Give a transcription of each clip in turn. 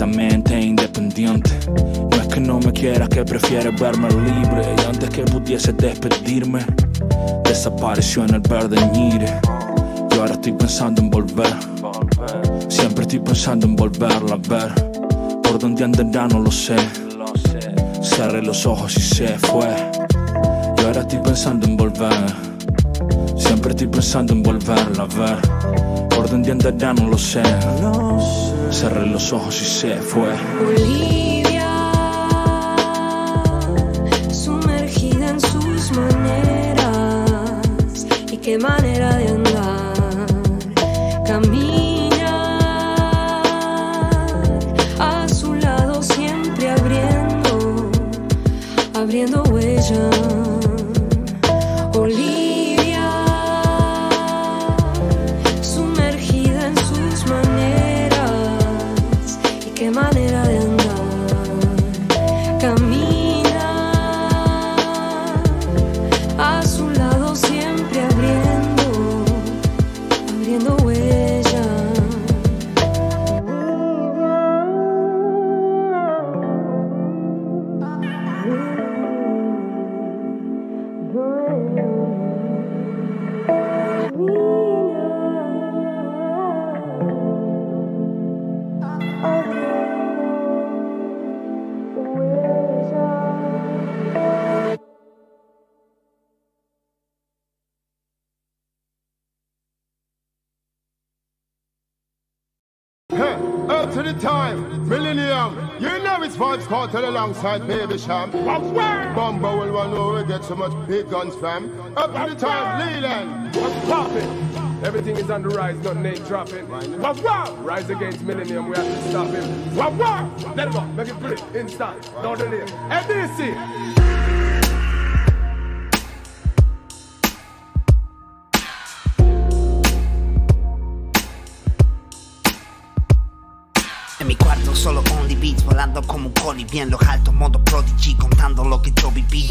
completamente independiente. No es que no me quieras, que prefieres verme libre. Y antes que pudiese despedirme, desapareció en el verde ñire. Y ahora estoy pensando en volver. Siempre estoy pensando en volverla a ver. Por dónde andará no lo sé. Cerré los ojos y se fue. Y ahora estoy pensando en volver. Siempre estoy pensando en volverla a ver. Dónde andará no lo sé. Cerré los ojos y se fue. Olivia, sumergida en sus maneras. Y qué manera de andar. Caminar a su lado, siempre abriendo, abriendo huella. Cartel alongside Baby Sham. Bumbo will want to get so much big guns, fam. Up to the time, Leland. What's poppin'? Everything is on the rise, nothing ain't dropping. Wah wah! Rise against Millennium, we have to stop him. Wah wah! Let him up, make it pretty, instant, don't delay. NDC! Solo only beats Volando como un colibrí en los altos Modo prodigy contando lo que yo viví.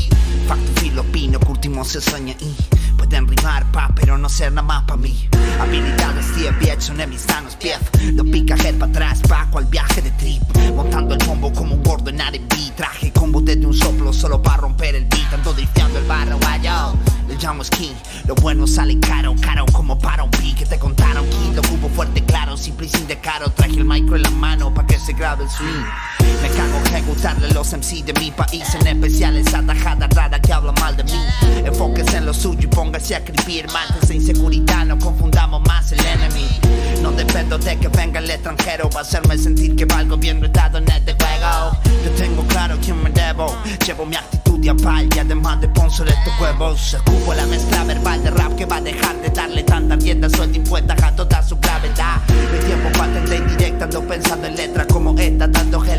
Facto filipino que último se sueña y Pueden rimar pa pero no ser nada más pa mí. Habilidades 10 viejas son en mis manos pief Lo pica head para atrás pa' cual viaje de trip. Montando el bombo como un gordo en R&B Traje combo desde un soplo solo para romper el beat. Ando drifteando el barro vaya. Le llamo ski Lo bueno sale caro, caro como para un beat. Que te contaron que lo cubo fuerte claro Simple y sin descaro. Traje el micro en la mano pa' que se grabe el swing. Me cago ejecutarle los MC de mi país En especial esa tajada rara que habla mal de mí. Enfóquese en lo suyo y póngase a escribir Mátese inseguridad, no confundamos más el enemy. No dependo de que venga el extranjero Va a hacerme sentir que valgo bien retado en este juego. Yo tengo claro quién me debo. Llevo mi actitud de apal y además de sponsor estos huevos. Escupo la mezcla verbal de rap que va a dejar de darle tanta rienda suelta impuesta a toda su gravedad. Hay tiempo para atender indirecta, ando pensando en letras como esta Tanto que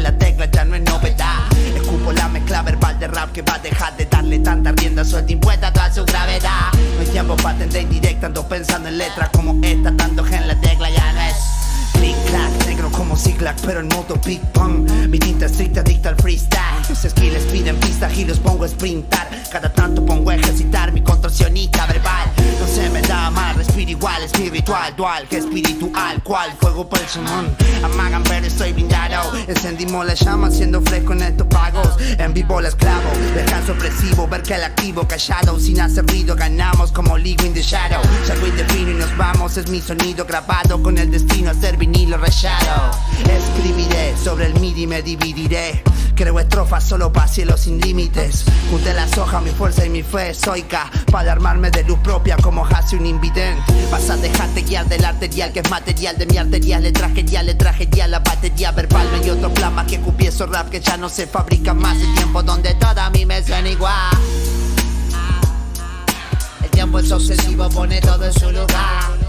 Atender indirecta, ando pensando en letras como esta Tanto que en la tecla ya no es Click clack, negro como Ziglag, pero en modo Big Bang. Mi tinta estricta dicta al freestyle. Mis skills piden pista y los pongo a sprintar. Cada tanto pongo a ejercitar mi contorsionista verbal. No se me da mal, respiro igual, espiritual, dual, que espiritual, cual fuego por el sumón. Amagan, pero estoy blindado. Encendimos la llama, siendo fresco en estos pagos. En vivo la esclavo, descanso opresivo, ver que el activo callado, sin hacer ruido, ganamos como Ligo in the Shadow. Salgo y defino y nos vamos, es mi sonido grabado con el destino a ser vinilo rayado. Escribiré sobre el MIDI, me dividiré. Creo estrofas solo para cielos sin límites. Junté las hojas, mi fuerza y mi fe estoica. Para armarme de luz propia como hace un invidente. Vas a dejarte guiar del arterial que es material de mi arterial. Le traje ya, le traje ya la batería verbal. No hay otro plan más que cupiezo rap que ya no se fabrica más. El tiempo donde toda mí me suena igual. El tiempo es obsesivo, pone todo en su lugar.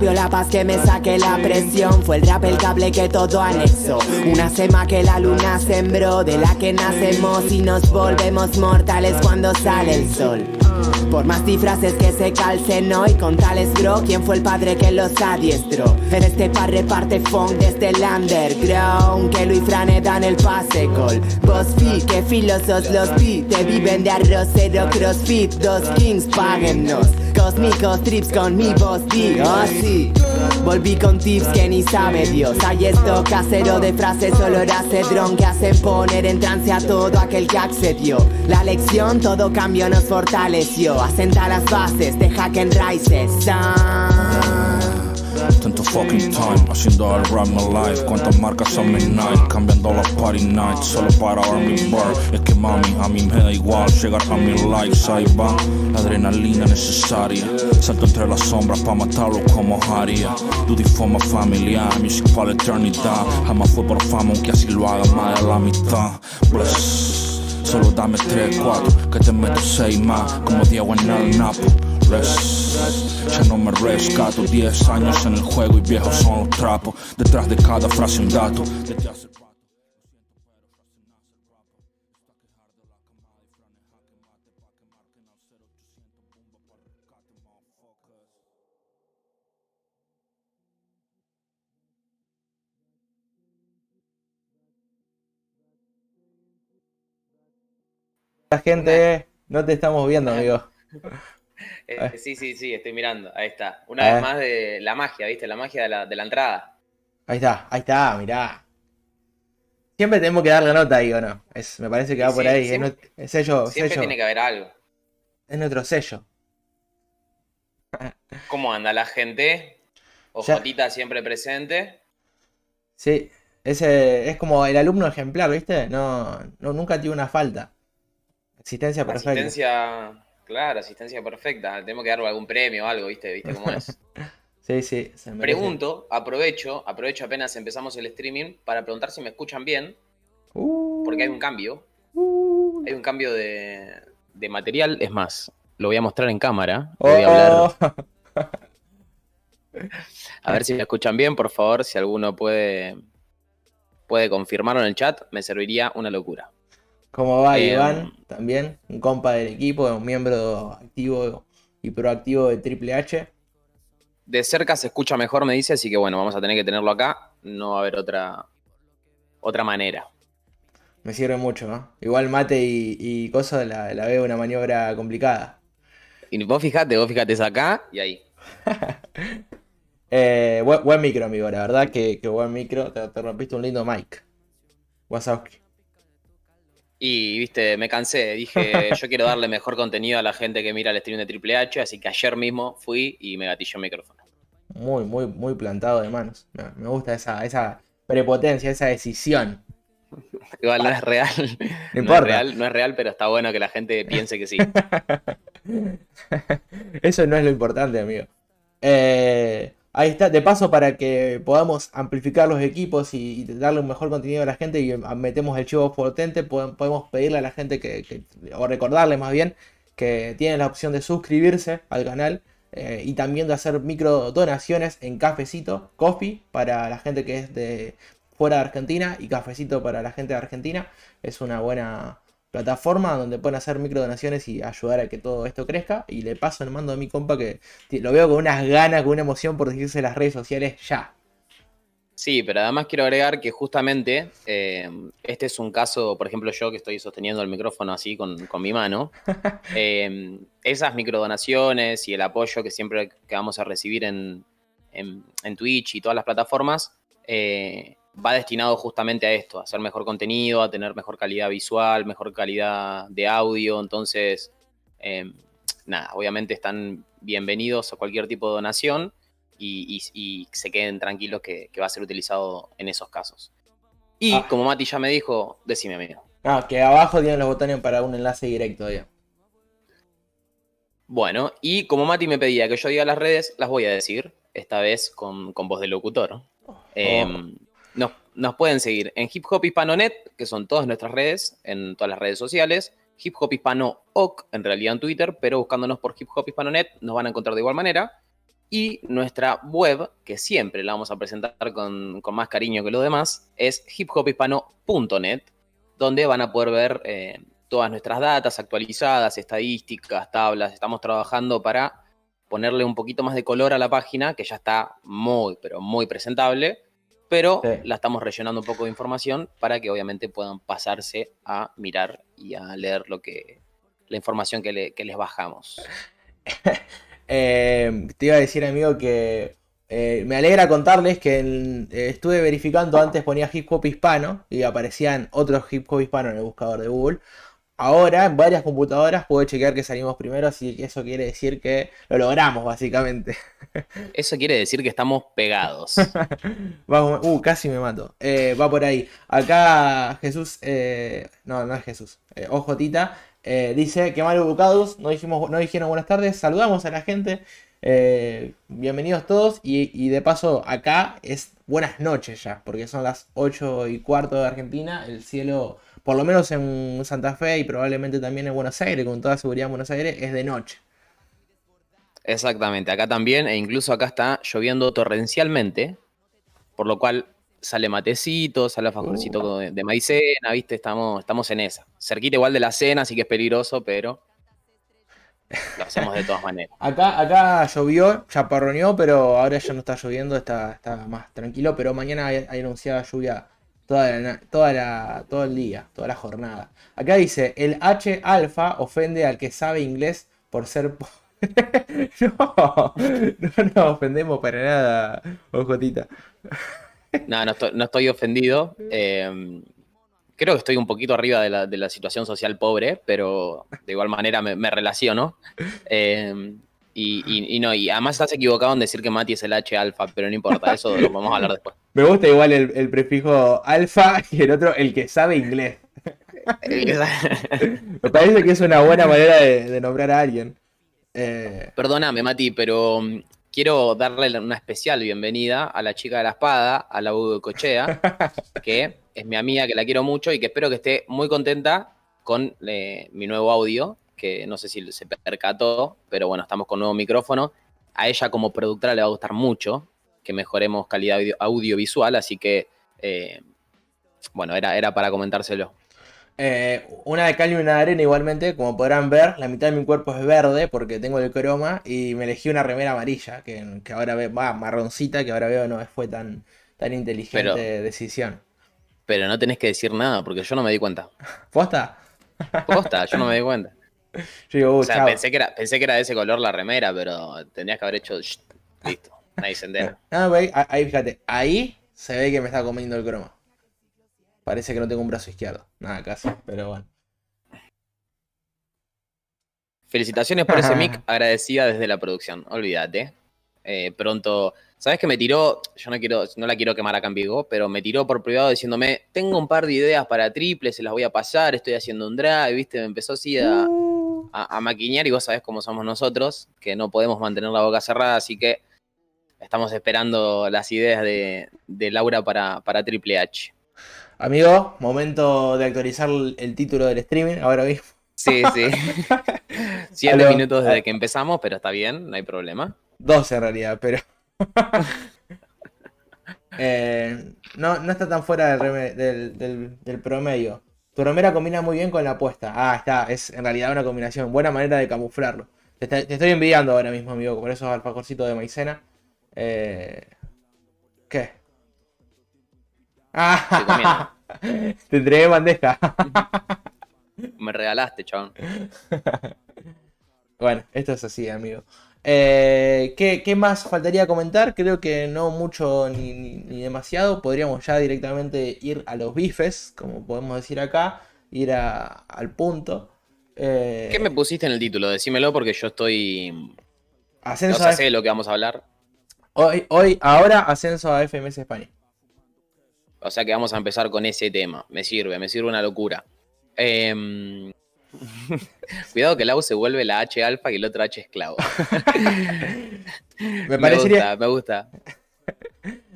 La paz que me saque la presión. Fue el rap el cable que todo anexó Una sema que la luna sembró De la que nacemos y nos volvemos mortales cuando sale el sol. Por más disfraces que se calcen hoy con tales bro ¿Quién fue el padre que los adiestró? En este par reparte funk desde el underground Que Luis Frane dan el pase gol. Vos fi, que filosos los vi Te viven de arrocero crossfit Dos kings, páguennos Cósmicos trips con mi voz di Oh sí. Volví con tips que ni sabe Dios. Hay esto casero de frases olor a cedrón Que hacen poner en trance a todo aquel que accedió. La lección todo cambio nos fortaleció. Asenta las bases de Hack and Rises ah. Fucking time. Haciendo el rap my life. Cuántas marcas a midnight Cambiando las party nights. Solo para mi bar Es que mami a mí me da igual Llegar a mis likes Ahí va la adrenalina necesaria. Salto entre las sombras pa' matarlo como haría. Duty forma familiar Music para la eternidad. Jamás fue por fama aunque así lo haga más de la mitad. Bless. Solo dame 3, 4 Que te meto 6 más. Como Diego en el Napo. Res, ya no me rescato 10 años en el juego y viejos son los trapos Detrás de cada frase un dato Desde hace rato, lo siento, pero frase nace el rapo. Está quejar de la camada y franes jaque mate Pa' que marquen al 0800 Pumba para el rescate, motherfuckers La gente, no te estamos viendo, amigo. Eh, sí, sí, sí, estoy mirando. Ahí está. Una A vez más de la magia, ¿viste? La magia de la, de la entrada. Ahí está, ahí está, mirá. Siempre tenemos que darle nota ahí, ¿o no? Es, me parece que va Sí, por ahí. Es, siempre- es sello, Siempre sello. tiene que haber algo. Es nuestro sello. ¿Cómo anda la gente? Ya. Ojotita siempre presente. Sí, ese es como el alumno ejemplar, ¿viste? No, no nunca tiene una falta. Existencia perfecta. Asistencia, claro, asistencia perfecta. Tenemos que darle algún premio o algo, ¿viste? ¿Viste cómo es? Sí, sí, se merece. Pregunto, aprovecho, aprovecho apenas empezamos el streaming para preguntar si me escuchan bien, Uh, porque hay un cambio. uh. Hay un cambio de, de material. Es más, lo voy a mostrar en cámara. le voy a hablar. Oh, A ver si me escuchan bien, por favor. Si alguno puede, puede confirmarlo en el chat, me serviría una locura. ¿Cómo va Eh, Iván? También, un compa del equipo, un miembro activo y proactivo de Triple H. De cerca se escucha mejor, me dice, así que bueno, vamos a tener que tenerlo acá. No va a haber otra, otra manera. Me sirve mucho, ¿no? Igual mate y, y cosa la, la veo una maniobra complicada. Y vos fijate, vos fijate, es acá y ahí. Eh, buen, buen micro, amigo, la verdad que, que buen micro. Te, te rompiste un lindo mic. Wazowski. Y viste, me cansé, dije, yo quiero darle mejor contenido a la gente que mira el stream de Triple H, así que ayer mismo fui y me gatilló el micrófono. Muy, muy, muy plantado de manos. Me, gusta esa, esa prepotencia, esa decisión. Igual no es real. No, importa. es real, no es real, pero está bueno que la gente piense que sí. Eso no es lo importante, amigo. Eh, ahí está, de paso para que podamos amplificar los equipos y, darle un mejor contenido a la gente y ah, metemos el chivo potente, po- podemos pedirle a la gente que, que- o recordarle más bien, que tienen la opción de suscribirse al canal eh, y también de hacer micro donaciones en cafecito, coffee, para la gente que es de fuera de Argentina y cafecito para la gente de Argentina. Es una buena plataforma donde pueden hacer micro donaciones y ayudar a que todo esto crezca. Y le paso el mando a mi compa que lo veo con unas ganas, con una emoción por decirse las redes sociales ya. Sí, pero además quiero agregar que justamente eh, este es un caso, por ejemplo, yo que estoy sosteniendo el micrófono así con, con mi mano. eh, esas microdonaciones y el apoyo que siempre que vamos a recibir en, en- en Twitch y todas las plataformas eh, va destinado justamente a esto, a hacer mejor contenido, a tener mejor calidad visual, mejor calidad de audio. Entonces, eh, nada, obviamente están bienvenidos a cualquier tipo de donación y, y- y se queden tranquilos que, que va a ser utilizado en esos casos. Y Ah. como Mati ya me dijo, decime amigo. Ah, que abajo tienen los botones para un enlace directo, digamos. Bueno, y como Mati me pedía que yo diga las redes, las voy a decir, esta vez con, con voz de locutor. Eh, nos, pueden seguir en Hip Hop Hispanonet, que son todas nuestras redes, en todas las redes sociales. Hip Hop Hispano OC, en realidad en Twitter, pero buscándonos por Hip Hop Hispanonet nos van a encontrar de igual manera. Y nuestra web, que siempre la vamos a presentar con, con más cariño que los demás, es hiphophispano.net, donde van a poder ver eh, todas nuestras datas actualizadas, estadísticas, tablas. Estamos trabajando para ponerle un poquito más de color a la página, que ya está muy, pero muy presentable, pero Sí. la estamos rellenando un poco de información para que obviamente puedan pasarse a mirar y a leer lo que la información que, le- que les bajamos. Eh, te iba a decir, amigo, que eh, me alegra contarles que en- eh, estuve verificando antes, ponía hip hop hispano y aparecían otros hip hop hispano en el buscador de Google. Ahora en varias computadoras puedo chequear que salimos primero, así que eso quiere decir que lo logramos, básicamente. Eso quiere decir que estamos pegados. Vamos, uh, casi me mato. Eh, va por ahí. Acá Jesús, eh, no, no es Jesús, eh, OJita, eh, dice que mal educados, no, dijimos, no dijeron buenas tardes, saludamos a la gente, bienvenidos todos y, y de paso acá es buenas noches ya, porque son las 8 y cuarto de Argentina, el cielo, por lo menos en Santa Fe y probablemente también en Buenos Aires, con toda seguridad en Buenos Aires, es de noche. Exactamente, acá también, e incluso acá está lloviendo torrencialmente, por lo cual sale matecito, sale alfajorcito de, de maicena, ¿viste? Estamos, estamos en esa. Cerquita igual de la cena, así que es peligroso, pero lo hacemos de todas maneras. Acá, acá llovió, chaparroneó, pero ahora ya no está lloviendo, está, está más tranquilo, pero mañana hay, hay anunciada lluvia toda toda la, todo el día, toda la jornada. Acá dice, el H alfa ofende al que sabe inglés por ser pobre. no, no nos ofendemos para nada, ojotita. No, no estoy, no estoy ofendido. eh, creo que estoy un poquito arriba de la, de la situación social pobre, pero de igual manera me, relaciono. Eh, y, y- y no, y además estás equivocado en decir que Mati es el H alfa, pero no importa, eso lo vamos a hablar después. Me gusta igual el, el prefijo alfa y el otro el que sabe inglés. Me parece que es una buena manera de, de nombrar a alguien. Eh, Perdóname, Mati, pero mm, quiero darle una especial bienvenida a la chica de la espada, a la U de Cochea, que es mi amiga, que la quiero mucho y que espero que esté muy contenta con eh, mi nuevo audio, que no sé si se percató, pero bueno, estamos con nuevo micrófono. A ella como productora le va a gustar mucho que mejoremos calidad audio- audiovisual, así que, eh, bueno, era, era para comentárselo. Eh, una de cal y una de arena igualmente, como podrán ver, la mitad de mi cuerpo es verde porque tengo el croma y me elegí una remera amarilla, que, que ahora veo, va, marroncita, que ahora veo no fue tan, tan inteligente Pero- decisión. Pero no tenés que decir nada, porque yo no me di cuenta. ¿Posta? Posta, yo no me di cuenta. Yo digo, uh, O sea, chao. pensé que, era, pensé que era de ese color la remera, pero tendrías que haber hecho. shh, listo, nadie se entera. Ah, ahí, ahí, fíjate, ahí se ve que me está comiendo el croma. Parece que no tengo un brazo izquierdo. Nada, casi, pero bueno. Felicitaciones por ese mic, agradecida desde la producción. Olvídate. Eh, pronto. ¿Sabes que me tiró? Yo no quiero, no la quiero quemar acá en Vigo, pero me tiró por privado diciéndome: Tengo un par de ideas para triple, se las voy a pasar, estoy haciendo un drive, ¿viste? Me empezó así a, a, a maquinear y vos sabés cómo somos nosotros, que no podemos mantener la boca cerrada, así que estamos esperando las ideas de, de Laura para, para Triple H. Amigo, momento de actualizar el, título del streaming ahora mismo. Sí, sí. Siete minutos desde que empezamos, pero está bien, no hay problema. 12 en realidad, pero. Eh, no, no está tan fuera del, reme- del, del- del promedio. Tu remera combina muy bien con la apuesta. Ah, está, es en realidad una combinación. Buena manera de camuflarlo. Te, estoy envidiando ahora mismo, amigo, por esos alfajorcitos de maicena. Eh, ¿Qué? Ah, te entregué bandeja. Me regalaste, chabón. Bueno, esto es así, amigo. Eh, ¿qué, qué más faltaría comentar? Creo que no mucho ni, ni- ni demasiado. Podríamos ya directamente ir a los bifes, como podemos decir acá, ir a- al punto. Eh, ¿Qué me pusiste en el título? Decímelo porque yo estoy. No ascenso sé a sé de lo que vamos a hablar. hoy, hoy, ahora ascenso a FMS España. O sea que vamos a empezar con ese tema. Me sirve, me sirve una locura. Em, cuidado que el AU se vuelve la H alfa y el otro H esclavo. Me me parecería. gusta, me gusta.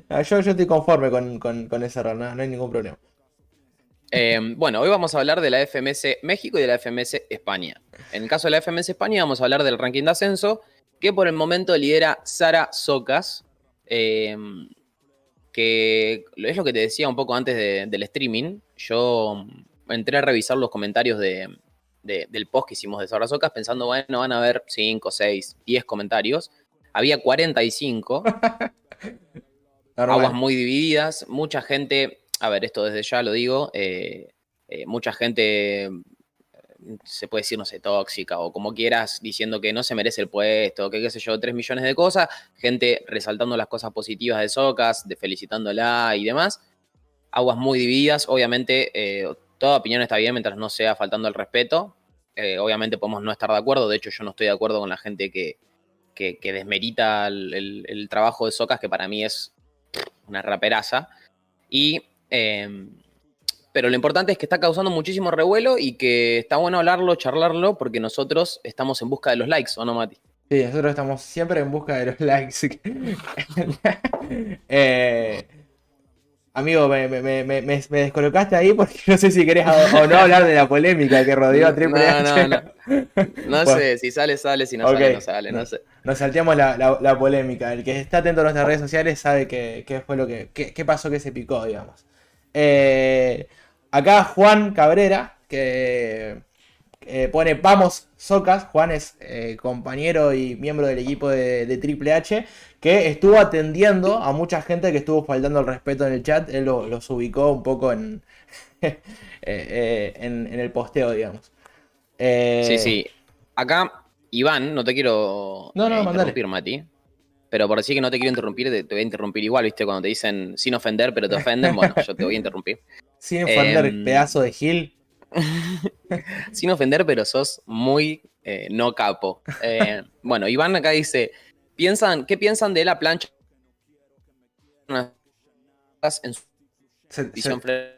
Ah, Yo, yo estoy conforme con, con, con ese error, no, no hay ningún problema. Em, bueno, hoy vamos a hablar de la FMS México y de la FMS España. En el caso de la FMS España vamos a hablar del ranking de ascenso, que por el momento lidera Sara Socas, em, que es lo que te decía un poco antes de- del streaming. Yo entré a revisar los comentarios de- de- del post que hicimos de Sara Socas pensando, bueno, van a haber 5, 6, 10 comentarios. Había 45, Normal. aguas muy divididas, mucha gente, a ver, esto desde ya lo digo, eh, eh, mucha gente, eh, se puede decir, no sé, tóxica o como quieras, diciendo que no se merece el puesto, que qué sé yo, 3 millones de cosas, gente resaltando las cosas positivas de Socas, de felicitándola y demás. Aguas muy divididas, obviamente eh, toda opinión está bien mientras no sea faltando el respeto. Eh, obviamente podemos no estar de acuerdo, de hecho yo no estoy de acuerdo con la gente que, que, desmerita el, trabajo de Socas, que para mí es una raperaza. Y, eh, pero lo importante es que está causando muchísimo revuelo y que está bueno hablarlo, charlarlo, porque nosotros estamos en busca de los likes, ¿o no, Mati? Sí, nosotros estamos siempre en busca de los likes. Eh, amigo, me, me- me- me- descolocaste ahí porque no sé si querés o, no hablar de la polémica que rodeó a Triple No, H. no, no. No Bueno. sé, si sale, sale, si no Ok. sale, no sale, no sé. Nos salteamos la, la- la polémica. El que está atento a nuestras redes sociales sabe que, qué fue lo que. qué pasó que se picó, digamos. Eh, acá Juan Cabrera, que eh, pone Vamos Socas. Juan es eh, compañero y miembro del equipo de, de Triple H, que estuvo atendiendo a mucha gente que estuvo faltando el respeto en el chat. Él lo- los ubicó un poco en, eh, en, en el posteo, digamos. Sí, sí. Acá, Iván, no te quiero No, no, interrumpir, Mati. Pero por decir que no te quiero interrumpir, te, te voy a interrumpir igual, ¿viste? Cuando te dicen sin ofender, pero te ofenden, bueno, yo te voy a interrumpir. Sin ofender, Em, pedazo de Gil. Sin ofender, pero sos muy eh, no capo. Eh, bueno, Iván acá dice, ¿piensan, ¿qué piensan de la plancha en su Se- visión se-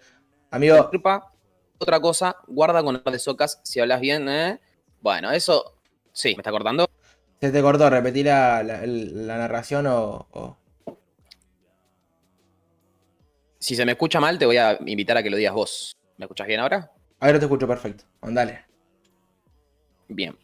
amigo, Disculpa, Otra cosa, guarda con hablar de socas si hablas bien, ¿eh? Bueno, eso, sí, ¿me está cortando? se te cortó, repetí la, la- el- la narración o, o- Si se me escucha mal, te voy a invitar a que lo digas vos. ¿Me escuchas bien ahora? Ahora te escucho perfecto. Andale. Bien.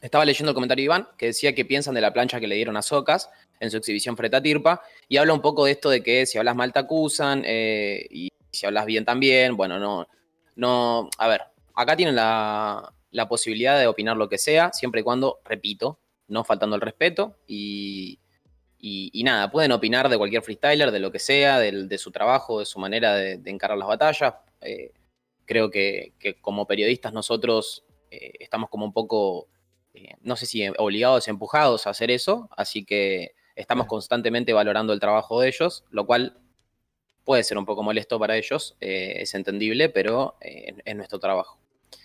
Estaba leyendo el comentario de Iván que decía que piensan de la plancha que le dieron a Socas en su exhibición frente a Tirpa y habla un poco de esto de que si hablas mal te acusan eh, y si hablas bien también. Bueno, no, no. A ver, acá tienen la, la posibilidad de opinar lo que sea, siempre y cuando, repito, no faltando el respeto y, y- nada, pueden opinar de cualquier freestyler, de lo que sea, del- de, su trabajo, de su manera de, de encarar las batallas. Eh, creo que, que como periodistas nosotros eh, estamos como un poco, eh, no sé si obligados, empujados a hacer eso, así que estamos constantemente valorando el trabajo de ellos, lo cual puede ser un poco molesto para ellos, eh, es entendible, pero es- es nuestro trabajo.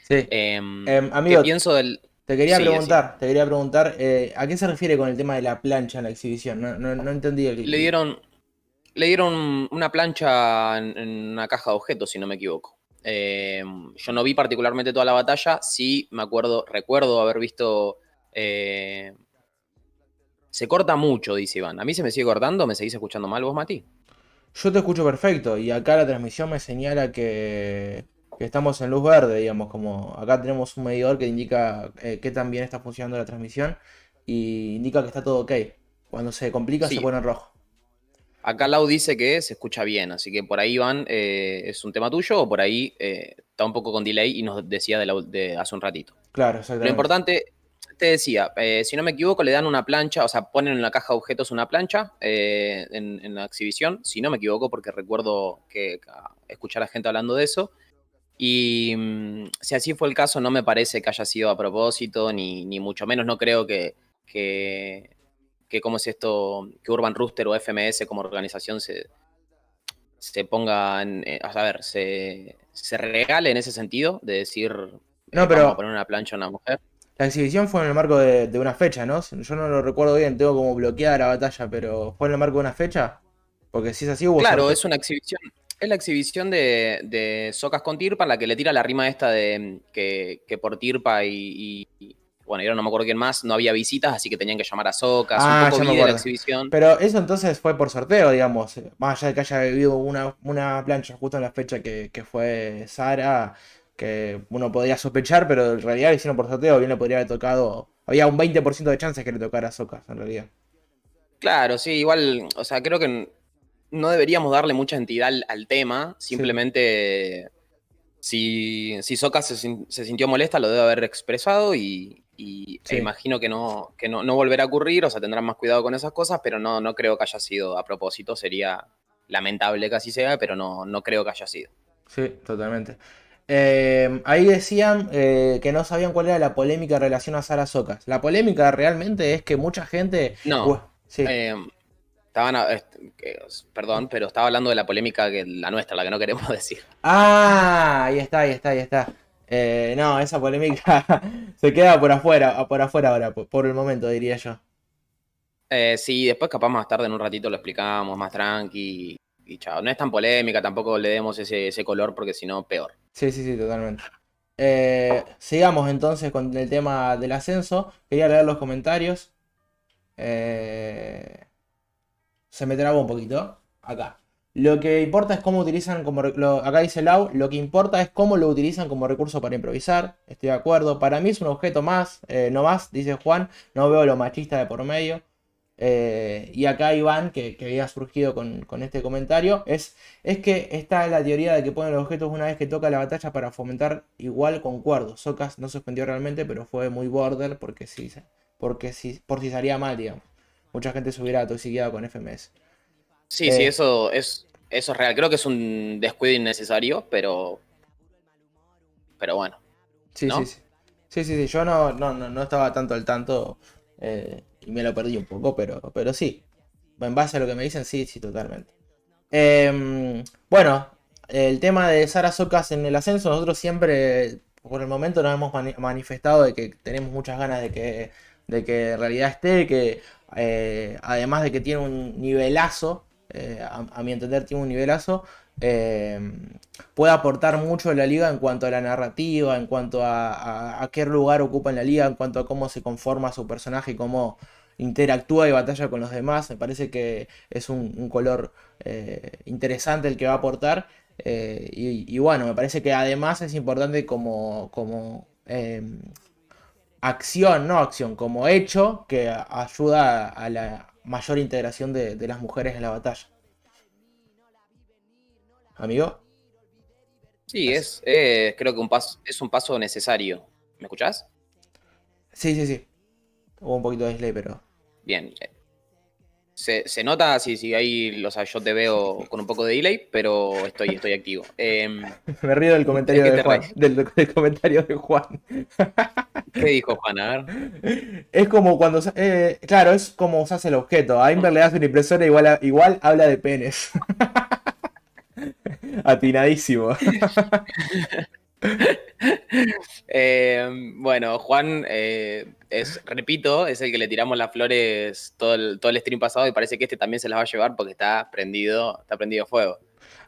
Sí. Em, Em, amigo, ¿Qué pienso del...? Te quería Sí, preguntar, te quería preguntar, eh, ¿a qué se refiere con el tema de la plancha en la exhibición? No, no, no entendí el... Le dieron, le dieron una plancha en, en una caja de objetos, si no me equivoco. Eh, yo no vi particularmente toda la batalla, sí me acuerdo, recuerdo haber visto. eh, se corta mucho, dice Iván. ¿A mí se me sigue cortando? ¿Me seguís escuchando mal vos, Mati? Yo te escucho perfecto y acá la transmisión me señala que, que estamos en luz verde, digamos, como acá tenemos un medidor que indica eh, qué tan bien está funcionando la transmisión y indica que está todo ok. Cuando se complica Sí. se pone en rojo. Acá Lau dice que se escucha bien, así que por ahí, Iván, eh, es un tema tuyo o por ahí eh, está un poco con delay y nos decía de, la- de hace un ratito. Claro, Lo exactamente. importante, te decía, eh, si no me equivoco, le dan una plancha, o sea, ponen en la caja de objetos una plancha eh, en, en la exhibición, si no me equivoco, porque recuerdo que escuchar a gente hablando de eso. Y mm, si así fue el caso, no me parece que haya sido a propósito, ni, ni mucho menos, no creo que, que, que cómo es esto, que Urban Rooster o FMS como organización se, se ponga, en, eh, a ver, se, se regale en ese sentido, de decir, No, pero- vamos a poner una plancha a una mujer. La exhibición fue en el marco de, de una fecha, ¿no? Yo no lo recuerdo bien, tengo como bloqueada la batalla, pero ¿fue en el marco de una fecha? Porque si es así, hubo Claro, sorteo. es una exhibición. Es la exhibición de, de Socas con Tirpa, en la que le tira la rima esta de que, que por Tirpa y, y- bueno, yo no me acuerdo quién más, no había visitas, así que tenían que llamar a Socas. Ah, un poco vi de la exhibición. Pero eso entonces fue por sorteo, digamos. Más allá de que haya vivido una, una plancha justo en la fecha que, que fue Sara, que uno podría sospechar, pero en realidad lo hicieron por sorteo. Bien le podría haber tocado. Había un 20% de chances que le tocara a Socas, en realidad. Claro, sí, igual, o sea, creo que no deberíamos darle mucha entidad al, al tema, simplemente si, si Soka se, se sintió molesta lo debe haber expresado y, y- e Sí. imagino que, no, que no, no volverá a ocurrir, o sea, tendrán más cuidado con esas cosas, pero no, no creo que haya sido a propósito, sería lamentable que así sea, pero no, no creo que haya sido. Sí, totalmente. Eh, ahí decían eh, que no sabían cuál era la polémica en relación a Sara Socas. La polémica realmente es que mucha gente. No. Sí. Eh, estaban, perdón, pero estaba hablando de la polémica que la nuestra, la que no queremos decir. Ah, ahí está, ahí está, ahí está. Eh, no, esa polémica se queda por afuera, por afuera ahora, por, por el momento, diría yo. Eh, sí, después capaz más tarde en un ratito lo explicamos más tranqui y chao. No es tan polémica, tampoco le demos ese, ese color porque si no, peor. Sí, sí, sí, totalmente. Eh, sigamos entonces con el tema del ascenso. Quería leer los comentarios. Eh, se me trabó un poquito. Acá. Lo que importa es cómo utilizan como... lo- acá dice Lau, lo que importa es cómo lo utilizan como recurso para improvisar. Estoy de acuerdo. Para mí es un objeto más, eh, no más, dice Juan. No veo lo machista de por medio. Eh, y acá Iván, que, que había surgido con, con este comentario, es, es que está la teoría de que ponen los objetos una vez que toca la batalla para fomentar igual concuerdo. Socas no suspendió realmente, pero fue muy border porque sí, se- porque sí, por si salía mal, digamos. Mucha gente se hubiera toxiqueado con FMS. Sí, Eh. sí, eso es, eso es real. Creo que es un descuido innecesario, pero. Pero bueno. Sí, ¿No? sí, sí. Sí, sí, sí. Yo no, no, no, no estaba tanto al tanto eh, y me lo perdí un poco, pero, pero sí. En base a lo que me dicen, sí, sí, totalmente. Em, bueno, el tema de Sara Socas en el ascenso, nosotros siempre, por el momento, nos hemos mani- manifestado de que tenemos muchas ganas de que, de que en realidad esté, que eh, además de que tiene un nivelazo, eh, a, mi entender tiene un nivelazo, eh, puede aportar mucho a la liga en cuanto a la narrativa, en cuanto a, qué lugar ocupa en la liga, en cuanto a cómo se conforma su personaje y cómo interactúa y batalla con los demás. Me parece que es un, color eh, interesante el que va a aportar. y, y bueno, me parece que además es importante como, como eh, acción, no acción, como hecho que ayuda a la mayor integración de, de las mujeres en la batalla. Amigo. Sí, es, eh, creo que un paso, es un paso necesario. ¿Me escuchás? Sí, sí, sí. Hubo un poquito de delay, pero. Bien. Se, se nota, sí, sí, ahí, o sea, yo te veo con un poco de delay, pero estoy, estoy activo. Em, Me río del comentario ¿De Juan. Del, del comentario de Juan. ¿Qué dijo Juan? A ver. Es como cuando. se- eh, claro, es como usas el objeto. A Inver le das una impresora igual, a- igual habla de penes. Atinadísimo. Eh, bueno, Juan, eh, es, repito, es el que le tiramos las flores todo el, todo el stream pasado y parece que este también se las va a llevar porque está prendido, está prendido fuego.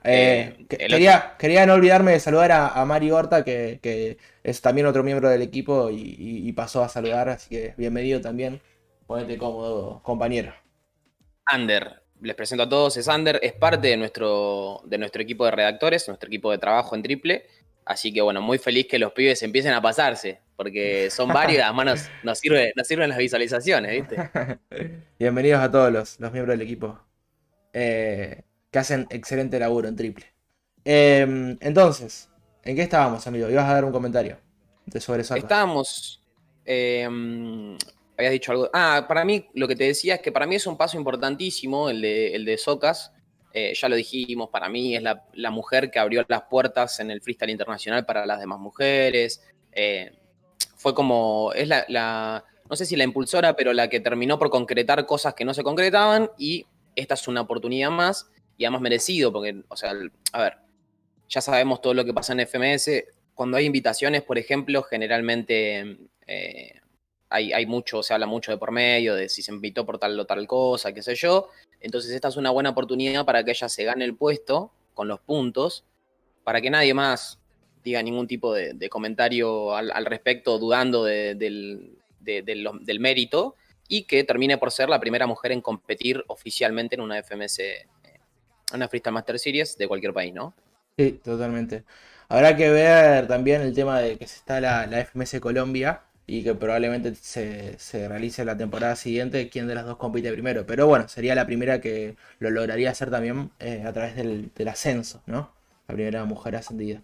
Eh, Eh, quería, quería no olvidarme de saludar a, a Mari Horta, que, que es también otro miembro del equipo y, y- y pasó a saludar, así que bienvenido también. Ponete cómodo, compañero. Ander, les presento a todos, es Ander, es parte de nuestro, de nuestro equipo de redactores, nuestro equipo de trabajo en triple. Así que bueno, muy feliz que los pibes empiecen a pasarse, porque son varios y además nos, nos, sirve, nos sirven las visualizaciones, ¿viste? Bienvenidos a todos los, los miembros del equipo eh, que hacen excelente laburo en triple. Eh, entonces, ¿en qué estábamos, amigo? Ibas a dar un comentario de sobre Soccer. Estábamos. eh, habías dicho algo. Ah, para mí, lo que te decía es que para mí es un paso importantísimo el de, el de Socas. Eh, ya lo dijimos, para mí es la, mujer que abrió las puertas en el freestyle internacional para las demás mujeres. Eh, fue como. Es la, No sé si la impulsora, pero la que terminó por concretar cosas que no se concretaban. Y esta es una oportunidad más. Y además merecido, porque, o sea, a ver, ya sabemos todo lo que pasa en FMS. Cuando hay invitaciones, por ejemplo, generalmente eh, hay, hay mucho, se habla mucho de por medio, de si se invitó por tal o tal cosa, qué sé yo. Entonces esta es una buena oportunidad para que ella se gane el puesto con los puntos, para que nadie más diga ningún tipo de, comentario al, respecto, dudando de, del, del, mérito, y que termine por ser la primera mujer en competir oficialmente en una FMS, eh, una Freestyle Master Series de cualquier país, ¿no? Sí, totalmente. Habrá que ver también el tema de que se está la, la FMS Colombia y que probablemente se, se, realice la temporada siguiente quién de las dos compite primero. Pero bueno, sería la primera que lo lograría hacer también eh, a través del, del, ascenso, ¿no? La primera mujer ascendida.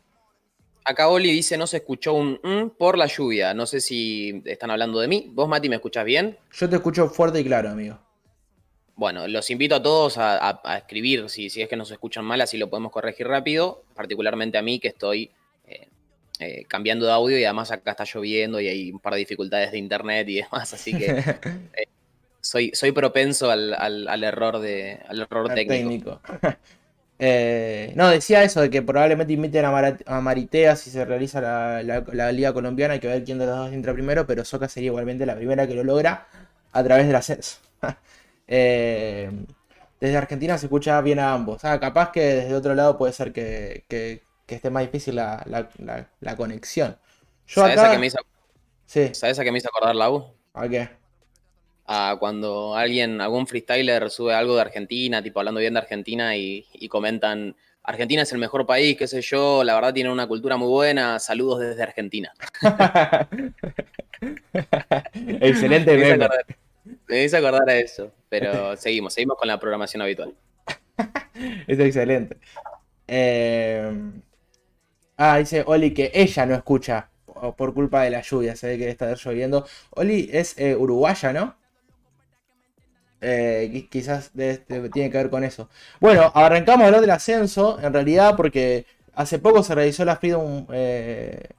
Acá Oli dice no se escuchó un mm por la lluvia. No sé si están hablando de mí. ¿Vos, Mati, me escuchás bien? Yo te escucho fuerte y claro, amigo. Bueno, los invito a todos a, a, a escribir si, si es que nos escuchan mal, así lo podemos corregir rápido. Particularmente a mí, que estoy eh, cambiando de audio y además acá está lloviendo y hay un par de dificultades de internet y demás, así que eh, soy, soy propenso al, al, al, error, de, al error técnico. técnico. eh, no, decía eso de que probablemente inviten a, Mar a Maritea si se realiza la, la, la, liga colombiana, hay que ver quién de los dos entra primero, pero Soca sería igualmente la primera que lo logra a través del ascenso. Eh, desde Argentina se escucha bien a ambos. Ah, capaz que desde otro lado puede ser que, que, que esté más difícil la, la, la, la conexión. Yo ¿Sabes, acá... a qué me hizo... sí. ¿Sabes a qué me hizo acordar la U? ¿A qué? A cuando alguien, algún freestyler sube algo de Argentina, tipo hablando bien de Argentina y, y comentan, Argentina es el mejor país, qué sé yo, la verdad tiene una cultura muy buena, saludos desde Argentina. Excelente me, hizo acordar, me hizo acordar a eso, pero seguimos, seguimos con la programación habitual. es excelente. Eh... Ah, dice Oli que ella no escucha por culpa de la lluvia, se ve que está lloviendo. Oli es eh, uruguaya, ¿no? Eh, quizás de, tiene que ver con eso. Bueno, arrancamos a hablar del ascenso, en realidad, porque hace poco se realizó la Freedom eh,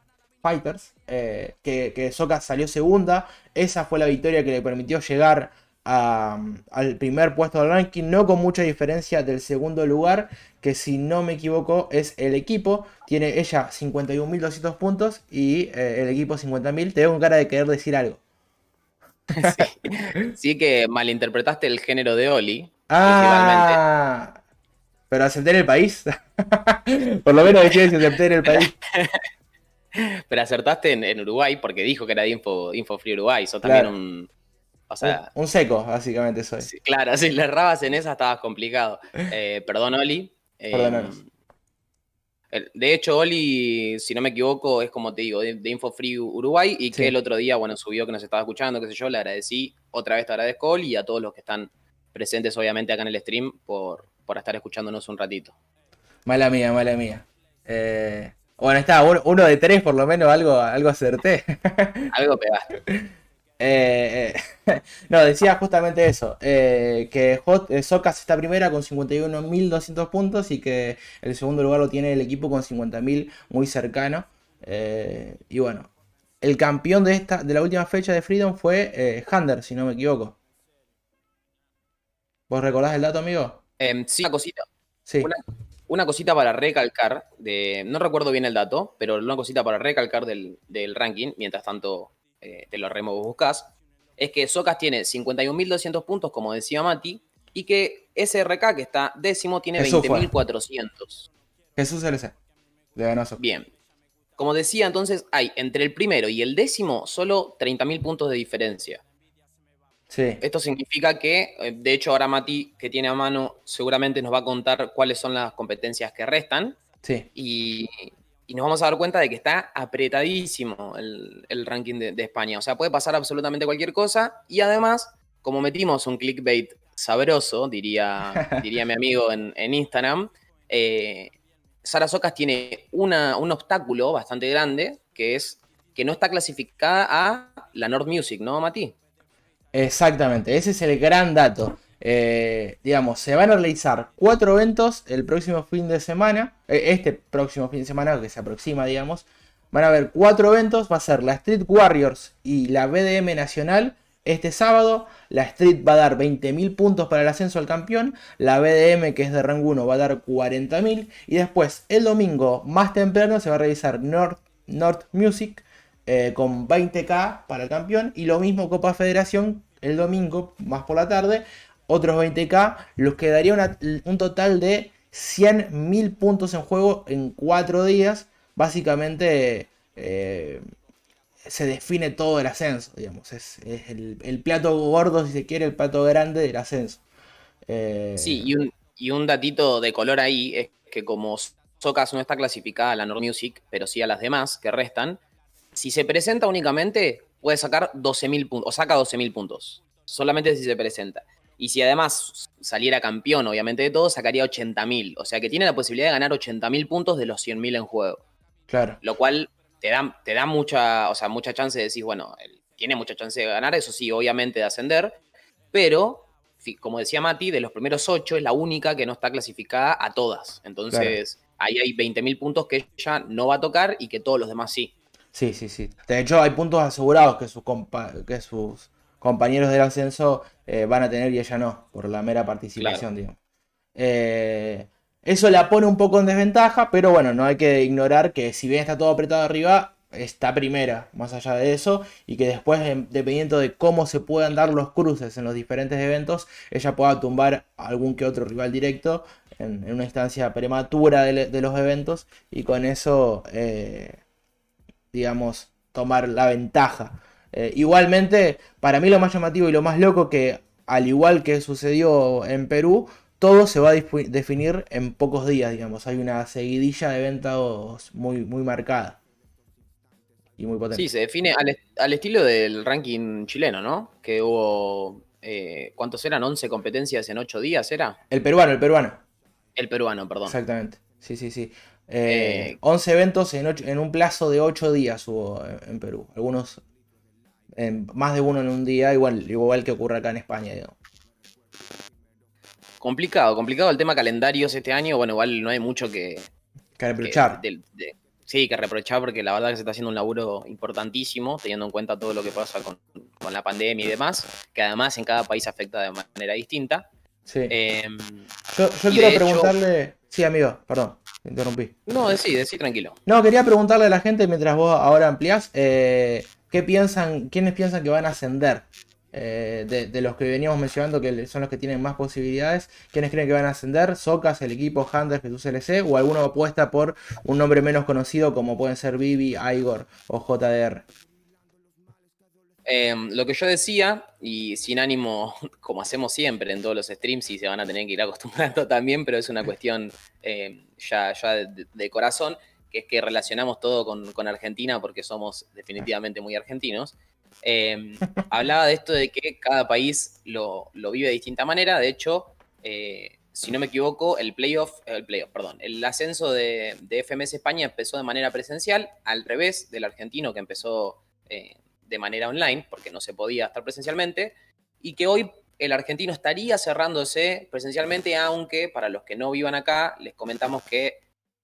Fighters, eh, que, que salió segunda. Esa fue la victoria que le permitió llegar a, al primer puesto del ranking, no con mucha diferencia del segundo lugar, que si no me equivoco es el equipo. Tiene ella 51.200 puntos y eh, el equipo 50.000. Te veo con cara de querer decir algo. Sí. sí, que malinterpretaste el género de Oli. Ah, pero acepté en el país. Por lo menos decía que acepté en el país. Pero acertaste en, en, Uruguay porque dijo que era de Info, Info Free Uruguay. Sos claro. también un, o sea, un, un, seco, básicamente soy. Sí, claro, si le errabas en esa estabas complicado. Eh, perdón, Oli. Eh, de hecho, Oli, si no me equivoco, es como te digo, de, de Info Free Uruguay y que sí. el otro día, bueno, subió que nos estaba escuchando, qué sé yo, le agradecí. Otra vez te agradezco, Oli, y a todos los que están presentes, obviamente, acá en el stream por, por estar escuchándonos un ratito. Mala mía, mala mía. Eh, bueno, está, uno de tres por lo menos, algo, algo acerté. algo pegaste. Eh, eh, no, decía justamente eso, eh, que Hot, Socas está primera con 51.200 puntos y que el segundo lugar lo tiene el equipo con 50.000 muy cercano. Y bueno, el campeón de, esta, de la última fecha de Freedom fue Hander, si no me equivoco. ¿Vos recordás el dato, amigo? Eh, sí, una cosita. Sí. Una, una, cosita para recalcar, de, no recuerdo bien el dato, pero una cosita para recalcar del, del ranking, mientras tanto eh, te lo remo buscas, es que Socas tiene 51.200 puntos, como decía Mati, y que SRK, que está décimo, tiene 20.400. Jesús LC, de Venoso. Bien. Como decía, entonces hay entre el primero y el décimo solo 30.000 puntos de diferencia. Sí. Esto significa que, eh, de hecho, ahora Mati, que tiene a mano, seguramente nos va a contar cuáles son las competencias que restan. Sí. Y, y nos vamos a dar cuenta de que está apretadísimo el, el ranking de, de, España. O sea, puede pasar absolutamente cualquier cosa. Y además, como metimos un clickbait sabroso, diría, diría mi amigo en, en Instagram, eh, Sara Socas tiene una, un obstáculo bastante grande, que es que no está clasificada a la North Music, ¿no, Mati? Exactamente, ese es el gran dato. Eh, digamos, se van a realizar cuatro eventos el próximo fin de semana. Eh, este próximo fin de semana que se aproxima, digamos. Van a haber cuatro eventos. Va a ser la Street Warriors y la BDM Nacional. Este sábado, la Street va a dar 20.000 puntos para el ascenso al campeón. La BDM, que es de rango 1, va a dar 40.000. Y después, el domingo, más temprano, se va a realizar North, North Music eh, con 20k para el campeón. Y lo mismo Copa Federación el domingo, más por la tarde, otros 20k, los que daría una, un total de 100.000 puntos en juego en 4 días. Básicamente eh, se define todo el ascenso, digamos. Es, el, plato gordo, si se quiere, el plato grande del ascenso. Eh, sí, y un, y un datito de color ahí es que como Socas no está clasificada a la Nord Music, pero sí a las demás que restan, si se presenta únicamente, puede sacar 12.000 puntos, o saca 12.000 puntos, solamente si se presenta. Y si además saliera campeón, obviamente de todo, sacaría 80.000. O sea que tiene la posibilidad de ganar 80.000 puntos de los 100.000 en juego. Claro. Lo cual te da, te da mucha, o sea, mucha chance de decir, bueno, tiene mucha chance de ganar, eso sí, obviamente de ascender, pero como decía Mati, de los primeros 8 es la única que no está clasificada a todas. Entonces, ahí hay 20.000 puntos que ella no va a tocar y que todos los demás sí. Sí, sí, sí. De hecho, hay puntos asegurados que sus, que sus compañeros del ascenso eh, van a tener y ella no, por la mera participación, digamos. Eh, eso la pone un poco en desventaja, pero bueno, no hay que ignorar que si bien está todo apretado arriba, está primera, más allá de eso, y que después, dependiendo de cómo se puedan dar los cruces en los diferentes eventos, ella pueda tumbar algún que otro rival directo en, una instancia prematura de, los eventos, y con eso, eh, digamos, tomar la ventaja. Eh, igualmente, para mí lo más llamativo y lo más loco que, al igual que sucedió en Perú, todo se va a definir en pocos días, digamos. Hay una seguidilla de eventos muy, muy marcada. Y muy potente. Sí, se define al, estilo del ranking chileno, ¿no? Que hubo. Eh, ¿Cuántos eran? ¿11 competencias en 8 días era? El peruano, el peruano. El peruano, perdón. Exactamente. Sí, sí, sí. 11 eh, eventos en, en, un plazo de 8 días hubo en Perú. Algunos más de uno en un día, igual, igual que ocurre acá en España, Complicado, complicado el tema calendarios este año. Bueno, igual no hay mucho que. Que reprochar. sí, que reprochar porque la verdad que se está haciendo un laburo importantísimo, teniendo en cuenta todo lo que pasa con, la pandemia y demás, que además en cada país afecta de manera distinta. Sí. Em, yo, quiero preguntarle. Sí, amigo, perdón, interrumpí. No, decí, decí tranquilo. No, quería preguntarle a la gente mientras vos ahora ampliás. Eh, ¿Qué piensan, quiénes piensan que van a ascender? Eh, de, los que veníamos mencionando que son los que tienen más posibilidades, ¿quiénes creen que van a ascender? ¿Socas, el equipo, Hunters, Jesús LC? ¿O alguno apuesta por un nombre menos conocido como pueden ser Vivi, Igor o JDR? Em, lo que yo decía, y sin ánimo, como hacemos siempre en todos los streams, y se van a tener que ir acostumbrando también, pero es una cuestión em, ya de, corazón, que es que relacionamos todo con, Argentina porque somos definitivamente muy argentinos. Em, hablaba de esto de que cada país lo, vive de distinta manera. De hecho, eh, si no me equivoco, el playoff, el playoff, perdón, el ascenso de, FMS España empezó de manera presencial, al revés del argentino que empezó eh, de manera online, porque no se podía estar presencialmente, y que hoy el argentino estaría cerrándose presencialmente, aunque para los que no vivan acá, les comentamos que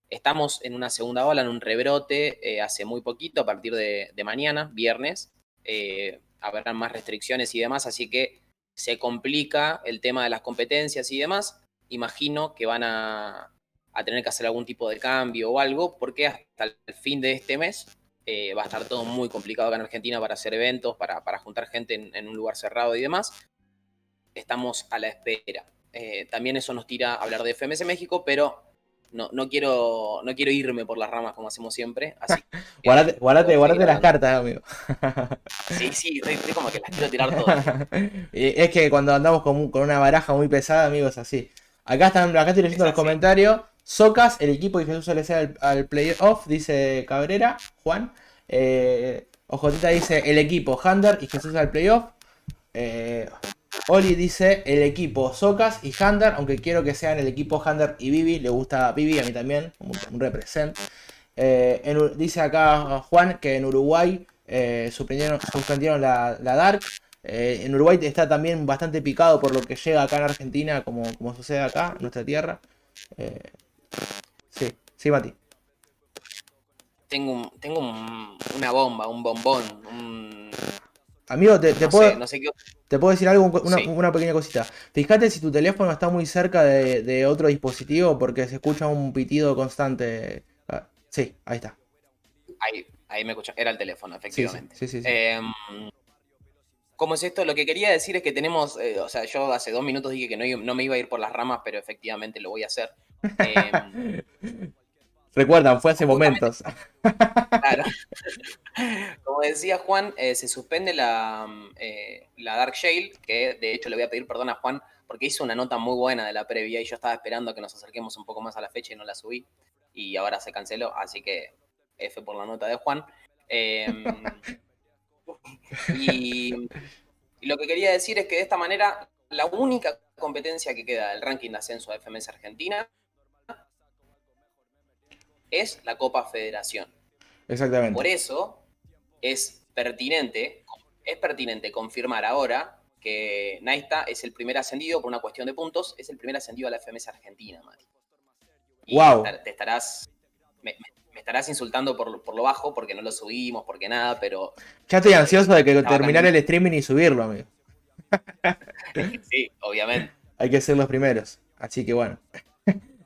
Estamos en una segunda ola, en un rebrote eh, hace muy poquito, a partir de, mañana, viernes. Eh, habrán más restricciones y demás, así que se complica el tema de las competencias y demás. Imagino que van a, tener que hacer algún tipo de cambio o algo, porque hasta el fin de este mes eh, va a estar todo muy complicado acá en Argentina para hacer eventos, para, juntar gente en, un lugar cerrado y demás. Estamos a la espera. también eso nos tira a hablar de FMS México, pero no, no, quiero, no quiero irme por las ramas como hacemos siempre. Así guardate, guardate, las cartas, amigo. sí, sí, estoy, como que las quiero tirar todas. es que cuando andamos con, una baraja muy pesada, amigos, así. Acá están, acá estoy leyendo los comentarios. Socas, el equipo que Jesús le sea al, al playoff, dice Cabrera, Juan. Eh, Ojotita dice el equipo, Hunter y Jesús al playoff. Eh, Oli dice el equipo Socas y Hunter, aunque quiero que sean el equipo Hunter y Vivi, le gusta Vivi a mí también, un, represent. Eh, dice acá Juan que en Uruguay eh, suspendieron, la, Dark. Eh, en Uruguay está también bastante picado por lo que llega acá en Argentina, como, como sucede acá, en nuestra tierra. sí, sí, Mati. Tengo, tengo una bomba, un bombón, Amigo, te, puedo, te puedo decir algo, una, pequeña cosita. Fíjate si tu teléfono está muy cerca de, otro dispositivo porque se escucha un pitido constante. Ah, sí, ahí está. Ahí, ahí me escucha. Era el teléfono, efectivamente. Sí, sí, sí. Em, ¿Cómo es esto? Lo que quería decir es que tenemos, eh, o sea, yo hace dos minutos dije que no, no, me iba a ir por las ramas, pero efectivamente lo voy a hacer. Eh, Recuerdan, fue hace momentos. Claro. Como decía Juan, eh, se suspende la, eh, la Dark Shale, que de hecho le voy a pedir perdón a Juan porque hizo una nota muy buena de la previa y yo estaba esperando que nos acerquemos un poco más a la fecha y no la subí. Y ahora se canceló, así que F por la nota de Juan. Em, y, y lo que quería decir es que de esta manera la única competencia que queda del ranking de ascenso de FMS Argentina es la Copa Federación. Exactamente. Por eso es pertinente, es pertinente confirmar ahora que Naista es el primer ascendido por una cuestión de puntos, es el primer ascendido a la FMS Argentina, Mati. Y Guau. te- estarás. Me, me- me estarás insultando por, por lo bajo porque no lo subimos, porque nada, pero Ya estoy ansioso de que terminar el streaming y subirlo, amigo. sí, obviamente. Hay que ser los primeros. Así que bueno.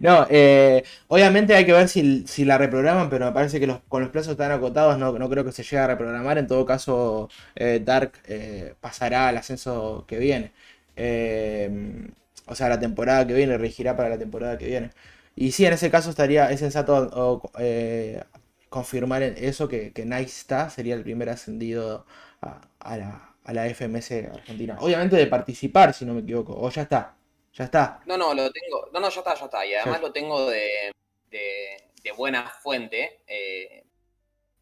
No, eh, obviamente hay que ver si, si la reprograman, pero me parece que los, con los plazos tan acotados no, no creo que se llegue a reprogramar. En todo caso, eh, Dark eh, pasará al ascenso que viene. Eh, o sea, la temporada que viene, regirá para la temporada que viene. Y sí, en ese caso estaría, es sensato o, eh, confirmar eso que, que Nice está, sería el primer ascendido a, a la, a la FMS Argentina. Obviamente de participar, si no me equivoco. O ya está. Ya está. No, no, lo tengo. No, no, ya está, ya está. Y además Sí. lo tengo de, de- de buena fuente. eh,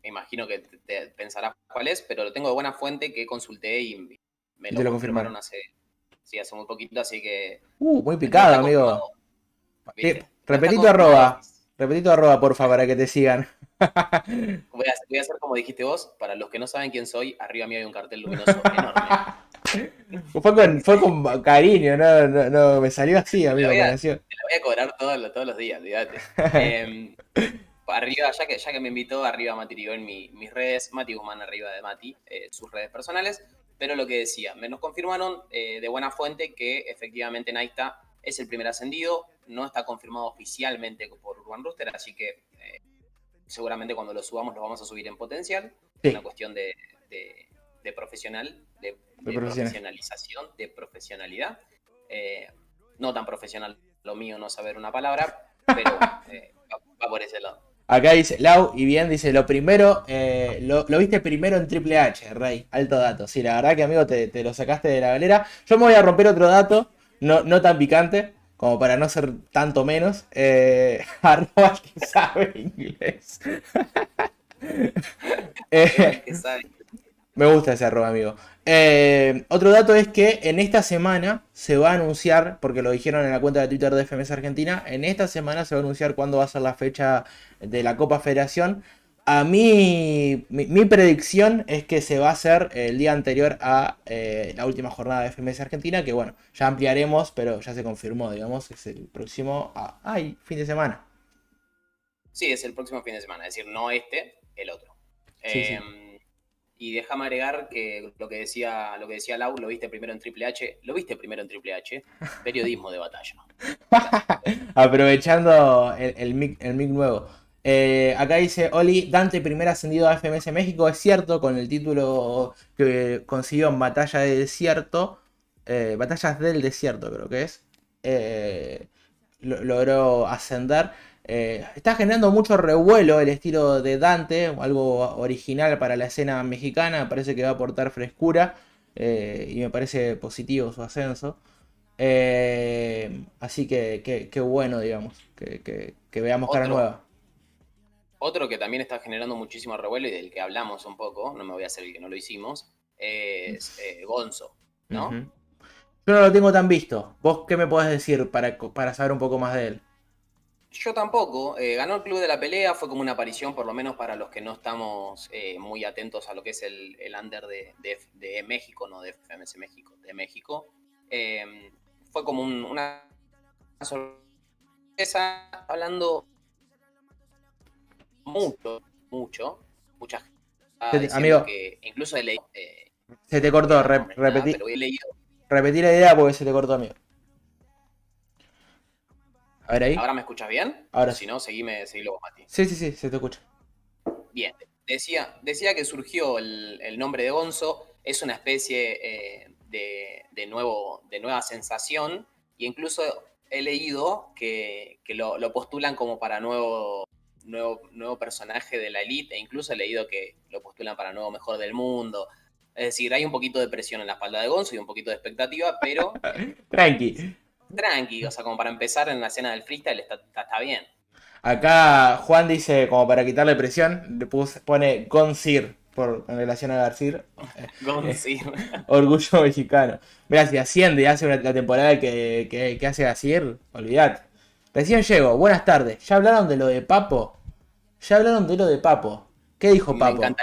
me imagino que te, te pensarás cuál es, pero lo tengo de buena fuente que consulté y me lo, te lo confirmaron confirmaron. hace, sí, hace muy poquito, así que. Uh, muy picado, amigo. está tu arroba. tu arroba, porfa, para que te sigan. Voy a, voy a hacer como dijiste vos. Para los que no saben quién soy, arriba mío hay un cartel luminoso enorme. Fue con, fue con cariño, no, no, no, me salió así, amigo. voy a- me. Te la voy a cobrar todos los- todos los días, olvídate. Em, arriba, ya que, ya que me invitó, arriba Mati Ribón, mi, mis redes, Mati Guzmán arriba de Mati, eh, sus redes personales. Pero lo que decía, me nos confirmaron eh, de buena fuente que efectivamente Naista es el primer ascendido, no está confirmado oficialmente por Urban Rooster, así que eh, seguramente cuando lo subamos lo vamos a subir en potencial. Sí. Una cuestión de, de- de profesional, de, de profesional. profesionalización, de profesionalidad. Eh, no tan profesional lo mío no saber una palabra, pero eh, va, va por ese lado. Acá dice Lau y bien, dice lo primero, eh, lo, lo viste primero en Triple H, Rey, alto dato. Sí, la verdad que amigo te, te lo sacaste de la galera. Yo me voy a romper otro dato, no, no tan picante, como para no ser tanto menos. Eh, arroba el que sabe inglés. Que sabe. Me gusta ese arroba, amigo. Eh, otro dato es que en esta semana se va a anunciar, porque lo dijeron en la cuenta de Twitter de FMS Argentina, en esta semana se va a anunciar cuándo va a ser la fecha de la Copa Federación. A mí, mi, mi predicción es que se va a hacer el día anterior a eh, la última jornada de FMS Argentina, que bueno, ya ampliaremos, pero ya se confirmó, digamos, es el próximo, ay, fin de semana. Sí, es el próximo fin de semana, es decir, no este, el otro. Sí, sí. Y déjame agregar que lo que decía, lo que decía Lau, lo viste primero en Triple H, lo viste primero en Triple H, periodismo de batalla. Aprovechando el, el mic, el mic nuevo. Eh, acá dice Oli, Dante primer ascendido a FMS México, es cierto, con el título que consiguió en Batalla de Desierto, eh, Batallas del Desierto creo que es, eh, lo- logró ascender. Eh, está generando mucho revuelo el estilo de Dante, algo original para la escena mexicana, me parece que va a aportar frescura eh, y me parece positivo su ascenso. Eh, así que qué bueno, digamos, que, que- que veamos cara nueva. Otro que también está generando muchísimo revuelo y del que hablamos un poco, no me voy a hacer el que no lo hicimos, es eh, Gonzo, ¿no? Yo no lo tengo tan visto. ¿Vos qué me podés decir para, para saber un poco más de él? Yo tampoco. eh, ganó el club de la pelea, fue como una aparición, por lo menos para los que no estamos eh, muy atentos a lo que es el, el under de, de- de México, no de FMS México, de México. Eh, fue como un- una sorpresa, hablando mucho, mucho, mucha gente. amigo. que incluso he leído. eh, Se te cortó, no re- nombres nada, repetí, pero he leído. repetí la idea porque se te cortó, amigo. A ver ahí. ¿Ahora me escuchas bien? Ahora Si no, seguime, seguilo vos, Mati. Sí, sí, sí, se te escucha. Bien, decía, decía que surgió el, el nombre de Gonzo, es una especie eh, de, de nuevo, de nueva sensación, e incluso he leído que, que lo, lo postulan como para nuevo, nuevo, nuevo personaje de la elite, e incluso he leído que lo postulan para nuevo mejor del mundo. Es decir, hay un poquito de presión en la espalda de Gonzo y un poquito de expectativa, pero Tranqui. Tranqui, o sea, como para empezar en la escena del freestyle está, está, está bien. Acá Juan dice, como para quitarle presión, le puse- pone Gonzir por, en relación a Garcir. Sí. Orgullo mexicano. Mira, si asciende y hace una, la temporada que, que, que hace Garcir, olvidate. Recién llego, buenas tardes. ¿Ya hablaron de lo de Papo? ¿Ya hablaron de lo de Papo? ¿Qué dijo Me, Papo? encanta-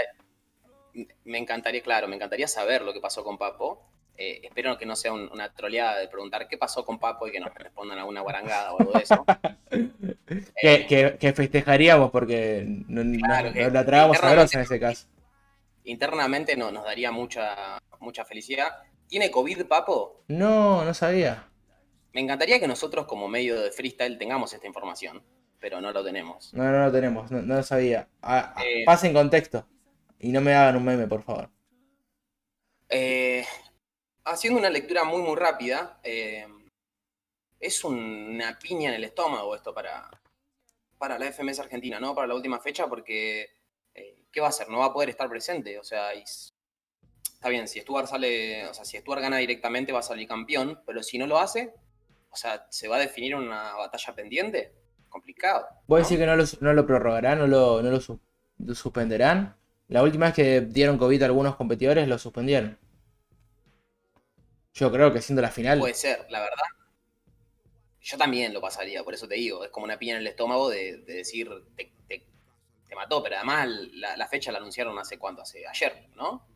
me encantaría, claro, me encantaría saber lo que pasó con Papo. Eh, espero que no sea un- una troleada de preguntar qué pasó con Papo y que nos respondan alguna guarangada o algo de eso. Que, que- que festejaríamos porque no, Claro, la tragamos a internamente- en ese caso. Internamente no, nos daría mucha, mucha felicidad. ¿Tiene COVID, Papo? No, no sabía. Me encantaría que nosotros como medio de freestyle tengamos esta información, pero no lo tenemos. No, no lo tenemos, no, no lo sabía. Ah, ah, Eh. pasen contexto. Y no me hagan un meme, por favor. Eh, haciendo una lectura muy, muy rápida, eh, es un- una piña en el estómago esto para, para la FMS Argentina, ¿no? Para la última fecha, porque eh, ¿qué va a hacer? No va a poder estar presente. O sea, y está bien, si Stuart sale, o sea, si Stuart gana directamente va a salir campeón, pero si no lo hace, o sea, ¿se va a definir una batalla pendiente? Complicado. ¿Vos decís que no lo, no lo prorrogarán, no lo, no lo, su- lo suspenderán? La última vez que dieron COVID a algunos competidores lo suspendieron. Yo creo que siendo la final. Puede ser, la verdad. Yo también lo pasaría, por eso te digo. Es como una piña en el estómago de, de decir, te, te- te mató, pero además la, la fecha la anunciaron hace cuánto, hace ayer, ¿no?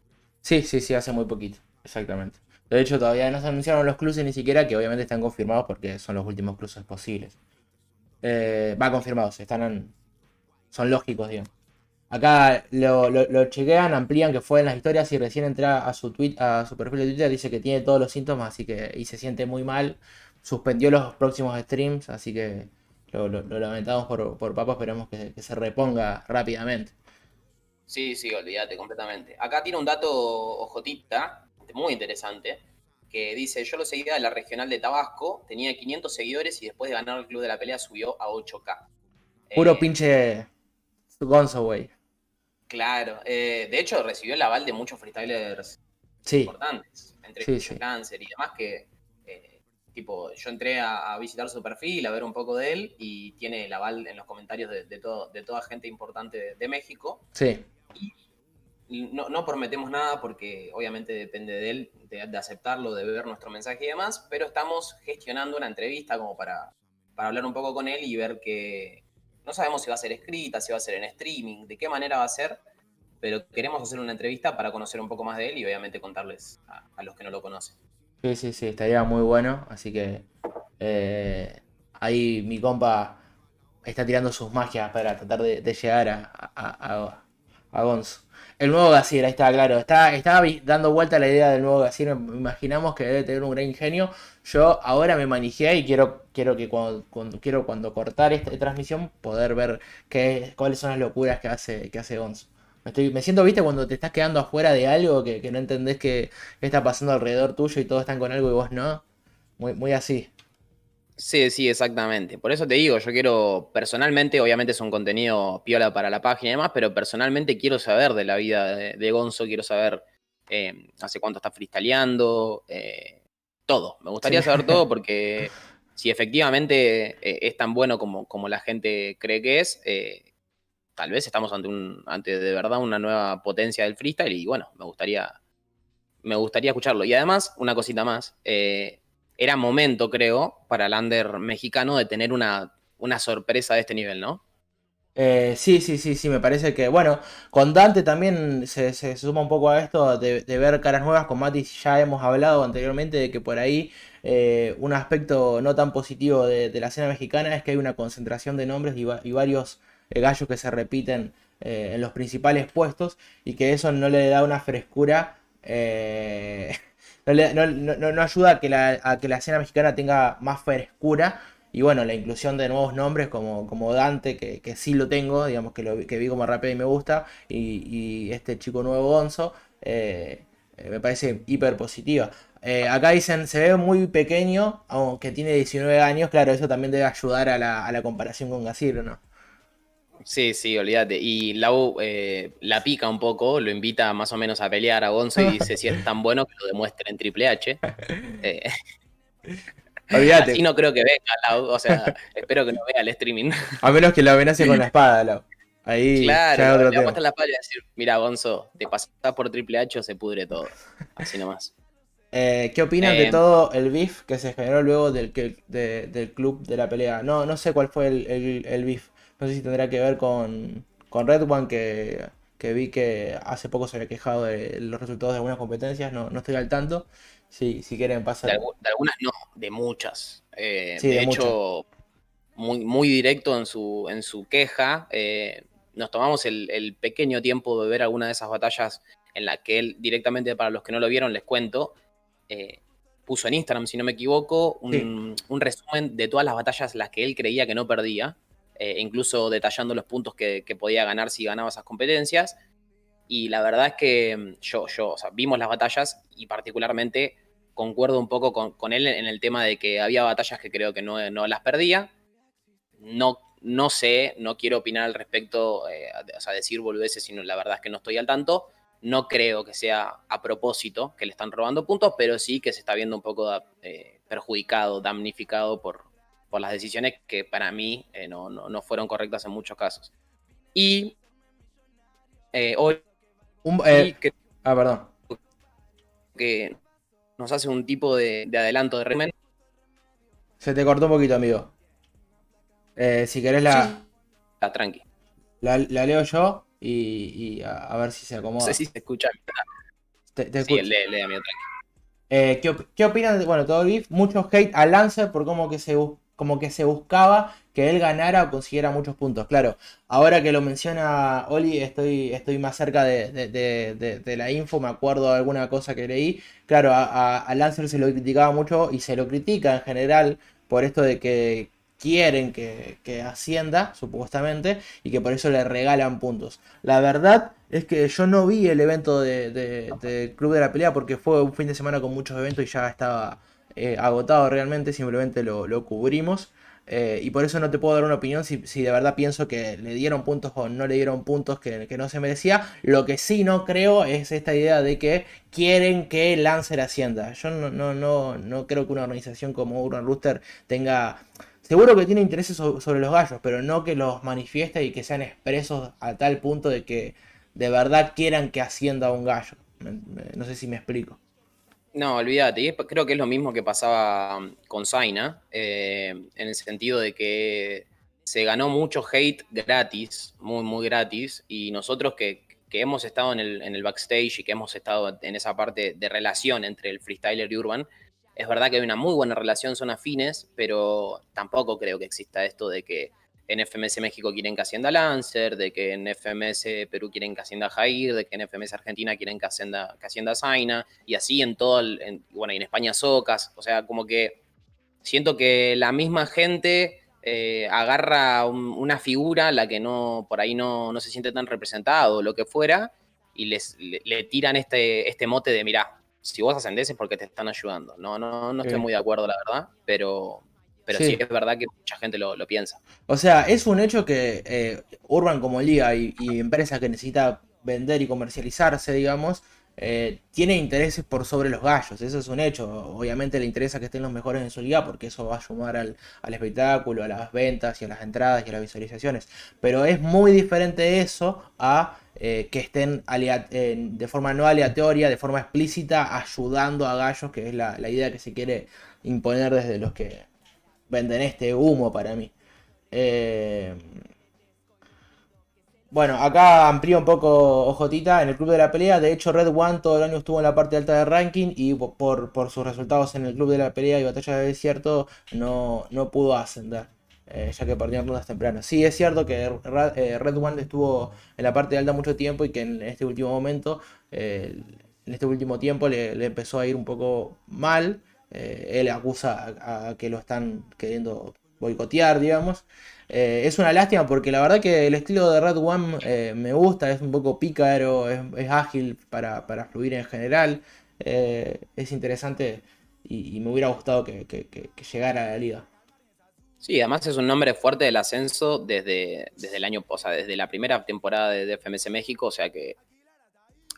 Sí, sí, sí, hace muy poquito. Exactamente. De hecho, todavía no se anunciaron los cruces ni siquiera, que obviamente están confirmados porque son los últimos cruces posibles. Eh, va confirmados, están en- son lógicos, digamos. Acá lo, lo, lo chequean, amplían que fue en las historias y recién entra a su tweet, a su perfil de Twitter, dice que tiene todos los síntomas, así que, y se siente muy mal. Suspendió los próximos streams, así que lo, lamentamos por, por Papa, esperamos que, que se reponga rápidamente. Sí, sí, olvídate completamente. Acá tiene un dato ojotita, muy interesante, que dice, yo lo seguía de la regional de Tabasco, tenía 500 seguidores y después de ganar el club de la pelea subió a 8K. Puro Eh, pinche Gonzo, güey. Claro, eh, de hecho recibió el aval de muchos freestylers Sí, importantes, entre Sí, ellos sí. Cáncer y demás, que eh, tipo, yo entré a, a visitar su perfil, a ver un poco de él, y tiene el aval en los comentarios de, de todo, de toda gente importante de, de México. sí. Y No, no prometemos nada porque obviamente depende de él, de, de aceptarlo, de ver nuestro mensaje y demás, pero estamos gestionando una entrevista como para, para hablar un poco con él y ver que no sabemos si va a ser escrita, si va a ser en streaming, de qué manera va a ser, pero queremos hacer una entrevista para conocer un poco más de él y obviamente contarles a, los que no lo conocen. Sí, sí, sí, estaría muy bueno. Así que eh, ahí mi compa está tirando sus magias para tratar de, llegar a, a, a- Gonzo. El nuevo Gazir, ahí está, claro. Está, vi- dando vuelta la idea del nuevo Gazir. Imaginamos que debe tener un gran ingenio. Yo ahora me manejé y quiero, quiero que cuando, quiero cuando cortar esta transmisión poder ver qué, cuáles son las locuras que hace, que hace Gonzo. Me, estoy, me siento, viste, cuando te estás quedando afuera de algo que, que no entendés que, está pasando alrededor tuyo y todos están con algo y vos no. Muy, muy así. Sí, sí, exactamente. Por eso te digo, yo quiero personalmente, obviamente es un contenido piola para la página y demás, pero personalmente quiero saber de la vida de, de Gonzo, quiero saber eh, hace cuánto está freestyleando, eh, todo. Me gustaría Sí. saber todo porque si efectivamente eh, es tan bueno como, como la gente cree que es, eh, tal vez estamos ante, un, ante de verdad una nueva potencia del freestyle y bueno, me gustaría, me gustaría escucharlo. Y además, una cosita más. eh, era momento, creo, para el under mexicano de tener una, una sorpresa de este nivel, ¿no? Eh, sí, sí, sí, sí, me parece que, bueno, con Dante también se, se suma un poco a esto de, ver caras nuevas, con Mati ya hemos hablado anteriormente de que por ahí eh, un aspecto no tan positivo de, la escena mexicana es que hay una concentración de nombres y, va- y varios eh, gallos que se repiten eh, en los principales puestos y que eso no le da una frescura, no, le- no- no- no ayuda a que, la, a que la escena mexicana tenga más frescura. Y bueno, la inclusión de nuevos nombres como, como Dante, que, que sí lo tengo, digamos que lo vi- que vi como rapero y me gusta, y, y este chico nuevo Gonzo, eh, eh, me parece hiper positiva. Eh, acá dicen, se ve muy pequeño, aunque tiene 19 años, claro, eso también debe ayudar a la, a la comparación con Gasir, ¿no? Sí, sí, olvídate. Y Lau eh, la pica un poco, lo invita más o menos a pelear a Gonzo y dice si es tan bueno que lo demuestre en Triple H. Eh, Olvídate. así no creo que venga Lau, o sea, espero que no vea el streaming. A menos que lo amenace con la espada, Lau. Ahí Claro, otro le apuesta la pala y decir, mira Gonzo, te pasás por Triple H o se pudre todo. Así nomás. Eh, ¿Qué opinan de Eh, todo el beef que se generó luego del, de- del club de la pelea? No, no sé cuál fue el, el, el beef. No sé si tendrá que ver con, con Red One, que, que vi que hace poco se había quejado de los resultados de algunas competencias. No, no estoy al tanto. Si, si quieren De, pasar. de algunas no, de muchas. Eh, Sí, de, de hecho, muy, muy directo en su, en su queja. eh, nos tomamos el, el pequeño tiempo de ver alguna de esas batallas en la que él, directamente para los que no lo vieron, les cuento, eh, puso en Instagram, si no me equivoco, un, un resumen de todas las batallas las que él creía que no perdía, incluso detallando los puntos que, que podía ganar si ganaba esas competencias. Y la verdad es que mm, yo, o sea, vimos las batallas y particularmente concuerdo un poco con, él en el tema de que había batallas que creo que no, no las perdía. No, no sé, no quiero opinar al respecto, eh, o sea, decir boludeces, sino la verdad es que no estoy al tanto. No creo que sea a propósito que le están robando puntos, pero sí que se está viendo un poco eh, perjudicado, damnificado por, por las decisiones que para mí eh, no, no, no fueron correctas en muchos casos. Y eh, hoy Un- eh, que, ah, perdón. que nos hace un tipo de, de adelanto de régimen. Se te cortó un poquito, amigo. Eh, si querés la, Está tranqui. la, la leo yo y, y a, a ver si se No acomoda. sé si se escucha. Te- te Sí, lee, lee, amigo, tranqui. Eh, ¿qué, qué opinan de bueno, todo el beef? Mucho hate a Lancer por como que se, como que se buscaba que él ganara o consiguiera muchos puntos. Claro, ahora que lo menciona Oli, estoy, estoy más cerca de, de- la info, me acuerdo de alguna cosa que leí. Claro, a, Lancer se lo criticaba mucho y se lo critica en general por esto de que quieren que, que ascienda, supuestamente, y que por eso le regalan puntos. La verdad es que yo no vi el evento de, de- del Club de la Pelea porque fue un fin de semana con muchos eventos y ya estaba eh, agotado realmente, simplemente lo, lo cubrimos. eh, y por eso no te puedo dar una opinión si, si de verdad pienso que le dieron puntos o no le dieron puntos que, que no se merecía. Lo que sí no creo es esta idea de que quieren que Lancer ascienda. Yo no, no, no, no creo que una organización como Urban Rooster tenga Seguro que tiene intereses so- sobre los gallos, pero no que los manifieste y que sean expresos a tal punto de que de verdad quieran que ascienda un gallo. No sé si me explico. No, olvídate. Creo que es lo mismo que pasaba um, con Zaina, eh, en el sentido de que se ganó mucho hate gratis, muy, muy gratis, y nosotros que, que hemos estado en el, en el backstage y que hemos estado en esa parte de relación entre el freestyler y Urban, es verdad que hay una muy buena relación, son afines, pero tampoco creo que exista esto de que en FMS México quieren que ascienda Lancer, de que en FMS Perú quieren que ascienda Jair, de que en FMS Argentina quieren que ascienda, que ascienda Zaina, y así en todo, el, en- bueno, y en España Socas, o sea, como que siento que la misma gente eh, agarra un- una figura a la que no, por ahí no, no se siente tan representado o lo que fuera, y les, le, le tiran este, este mote de, mirá, si vos ascendés es porque te están ayudando. No, no, no estoy muy de acuerdo, la verdad, pero, pero Sí. sí. es verdad que mucha gente lo, lo piensa. O sea, es un hecho que eh, Urban como liga y, y empresa que necesita vender y comercializarse, digamos, eh, tiene intereses por sobre los gallos. Eso es un hecho. Obviamente le interesa que estén los mejores en su liga porque eso va a sumar al, al espectáculo, a las ventas y a las entradas y a las visualizaciones. Pero es muy diferente eso a eh, que estén de forma no aleatoria, de forma explícita, ayudando a gallos, que es la, la idea que se quiere imponer desde los que venden este humo para mí. Eh, bueno, acá amplío un poco Ojotita en el club de la pelea. De hecho, Red One todo el año estuvo en la parte alta del ranking y po- por, por sus resultados en el club de la pelea y batalla de desierto no, no pudo ascender, eh, ya que perdió en rondas tempranas. Sí, es cierto que eh, Red One estuvo en la parte alta mucho tiempo y que en este último momento, en este último tiempo le empezó a ir un poco mal. Eh, él acusa a, que lo están queriendo boicotear, digamos. Eh, es una lástima porque la verdad que el estilo de Red One eh, me gusta, es un poco pícaro, es, es ágil para, para fluir en general. es interesante y, me hubiera gustado que- que llegara a la liga. Sí, además es un nombre fuerte del ascenso desde, desde el año, o sea, desde la primera temporada de FMS México, o sea que,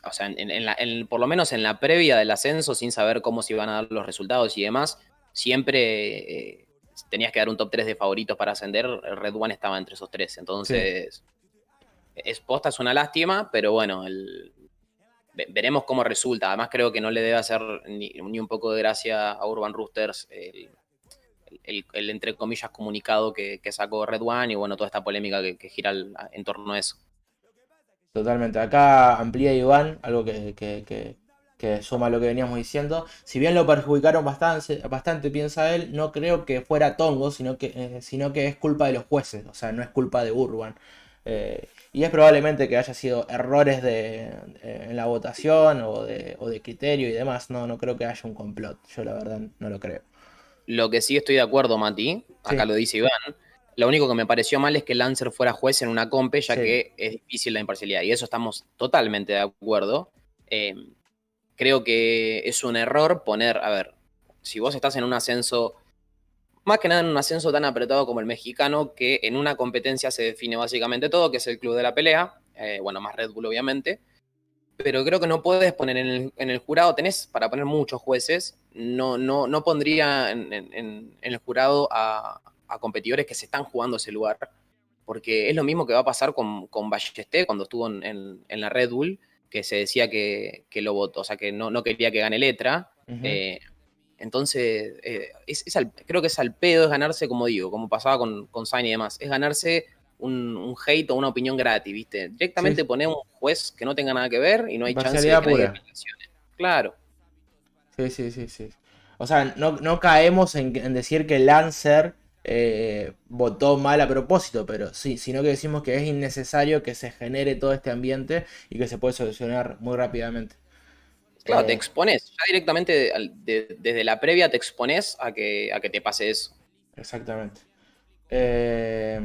o sea, en, la- en- por lo menos en la previa del ascenso, sin saber cómo se iban a dar los resultados y demás, siempre eh, tenías que dar un top 3 de favoritos para ascender, Red One estaba entre esos tres, entonces, es posta, es una lástima, pero bueno, veremos cómo resulta, además creo que no le debe hacer ni, un poco de gracia a Urban Roosters el, entre comillas comunicado que, sacó Red One y bueno, toda esta polémica que, gira en torno a eso. Totalmente. Acá amplía Iván, algo que, que- que- que suma lo que veníamos diciendo. Si bien lo perjudicaron bastante, bastante piensa él, no creo que fuera Tongo, sino que, eh, sino que es culpa de los jueces, o sea, no es culpa de Urban. Eh, y es probablemente que haya sido errores de, eh, en la votación o de, o de criterio y demás. No, no creo que haya un complot. Yo la verdad no lo creo. Lo que sí estoy de acuerdo, Mati, acá Sí. lo dice Iván, lo único que me pareció mal es que Lancer fuera juez en una compe, ya Sí. que es difícil la imparcialidad, y eso estamos totalmente de acuerdo. Eh, creo que es un error poner, a ver, si vos estás en un ascenso, más que nada en un ascenso tan apretado como el mexicano, que en una competencia se define básicamente todo, que es el club de la pelea, eh, bueno, más Red Bull obviamente, pero creo que no puedes poner en el, en el jurado, tenés para poner muchos jueces, no, no, no pondría en, en- en- en el jurado a, a competidores que se están jugando ese lugar, porque es lo mismo que va a pasar con, con Ballesté cuando estuvo en, en- en la Red Bull, que se decía que, que lo votó, o sea, que no, no quería que gane letra. Eh, entonces, eh, es, es al- creo que es al pedo, es ganarse, como digo, como pasaba con, con Sainz y demás, es ganarse un, un hate o una opinión gratis, ¿viste? Directamente Sí. poner un juez que no tenga nada que ver y no hay chance de que pura. Claro. Sí, sí, sí, sí. O sea, no, no caemos en, en decir que Lancer eh, votó mal a propósito, pero sí, sino que decimos que es innecesario que se genere todo este ambiente y que se puede solucionar muy rápidamente. Claro, Eh, te expones, ya directamente de- desde la previa te expones a que, a que te pase eso. Exactamente. Eh,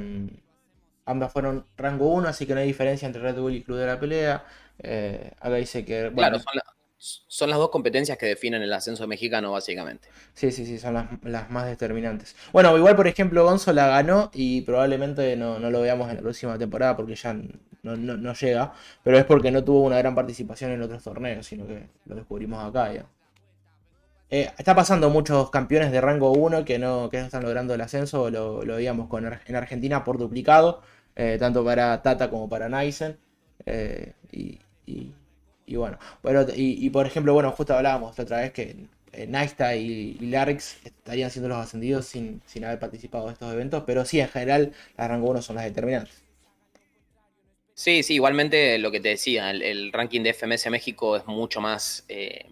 ambas fueron rango 1, así que no hay diferencia entre Red Bull y Club de la Pelea. Eh, acá dice que, bueno, Claro, son, la- son las dos competencias que definen el ascenso mexicano, básicamente. Sí, sí, sí, son las, las más determinantes. Bueno, igual, por ejemplo, Gonzo la ganó y probablemente no, no lo veamos en la próxima temporada porque ya no, no- no llega, pero es porque no tuvo una gran participación en otros torneos, sino que lo descubrimos acá. Eh, está pasando muchos campeones de rango 1 que no, que están logrando el ascenso, lo, lo veíamos con, en Argentina por duplicado, eh, tanto para Tata como para Naisen. eh, y- y bueno, bueno y, y por ejemplo, bueno, justo hablábamos la otra vez que eh, Naista y, y Larix estarían siendo los ascendidos sin, sin haber participado de estos eventos, pero sí, en general, las rango 1 son las determinantes. Sí, sí, igualmente lo que te decía, el, el ranking de FMS México es mucho más eh,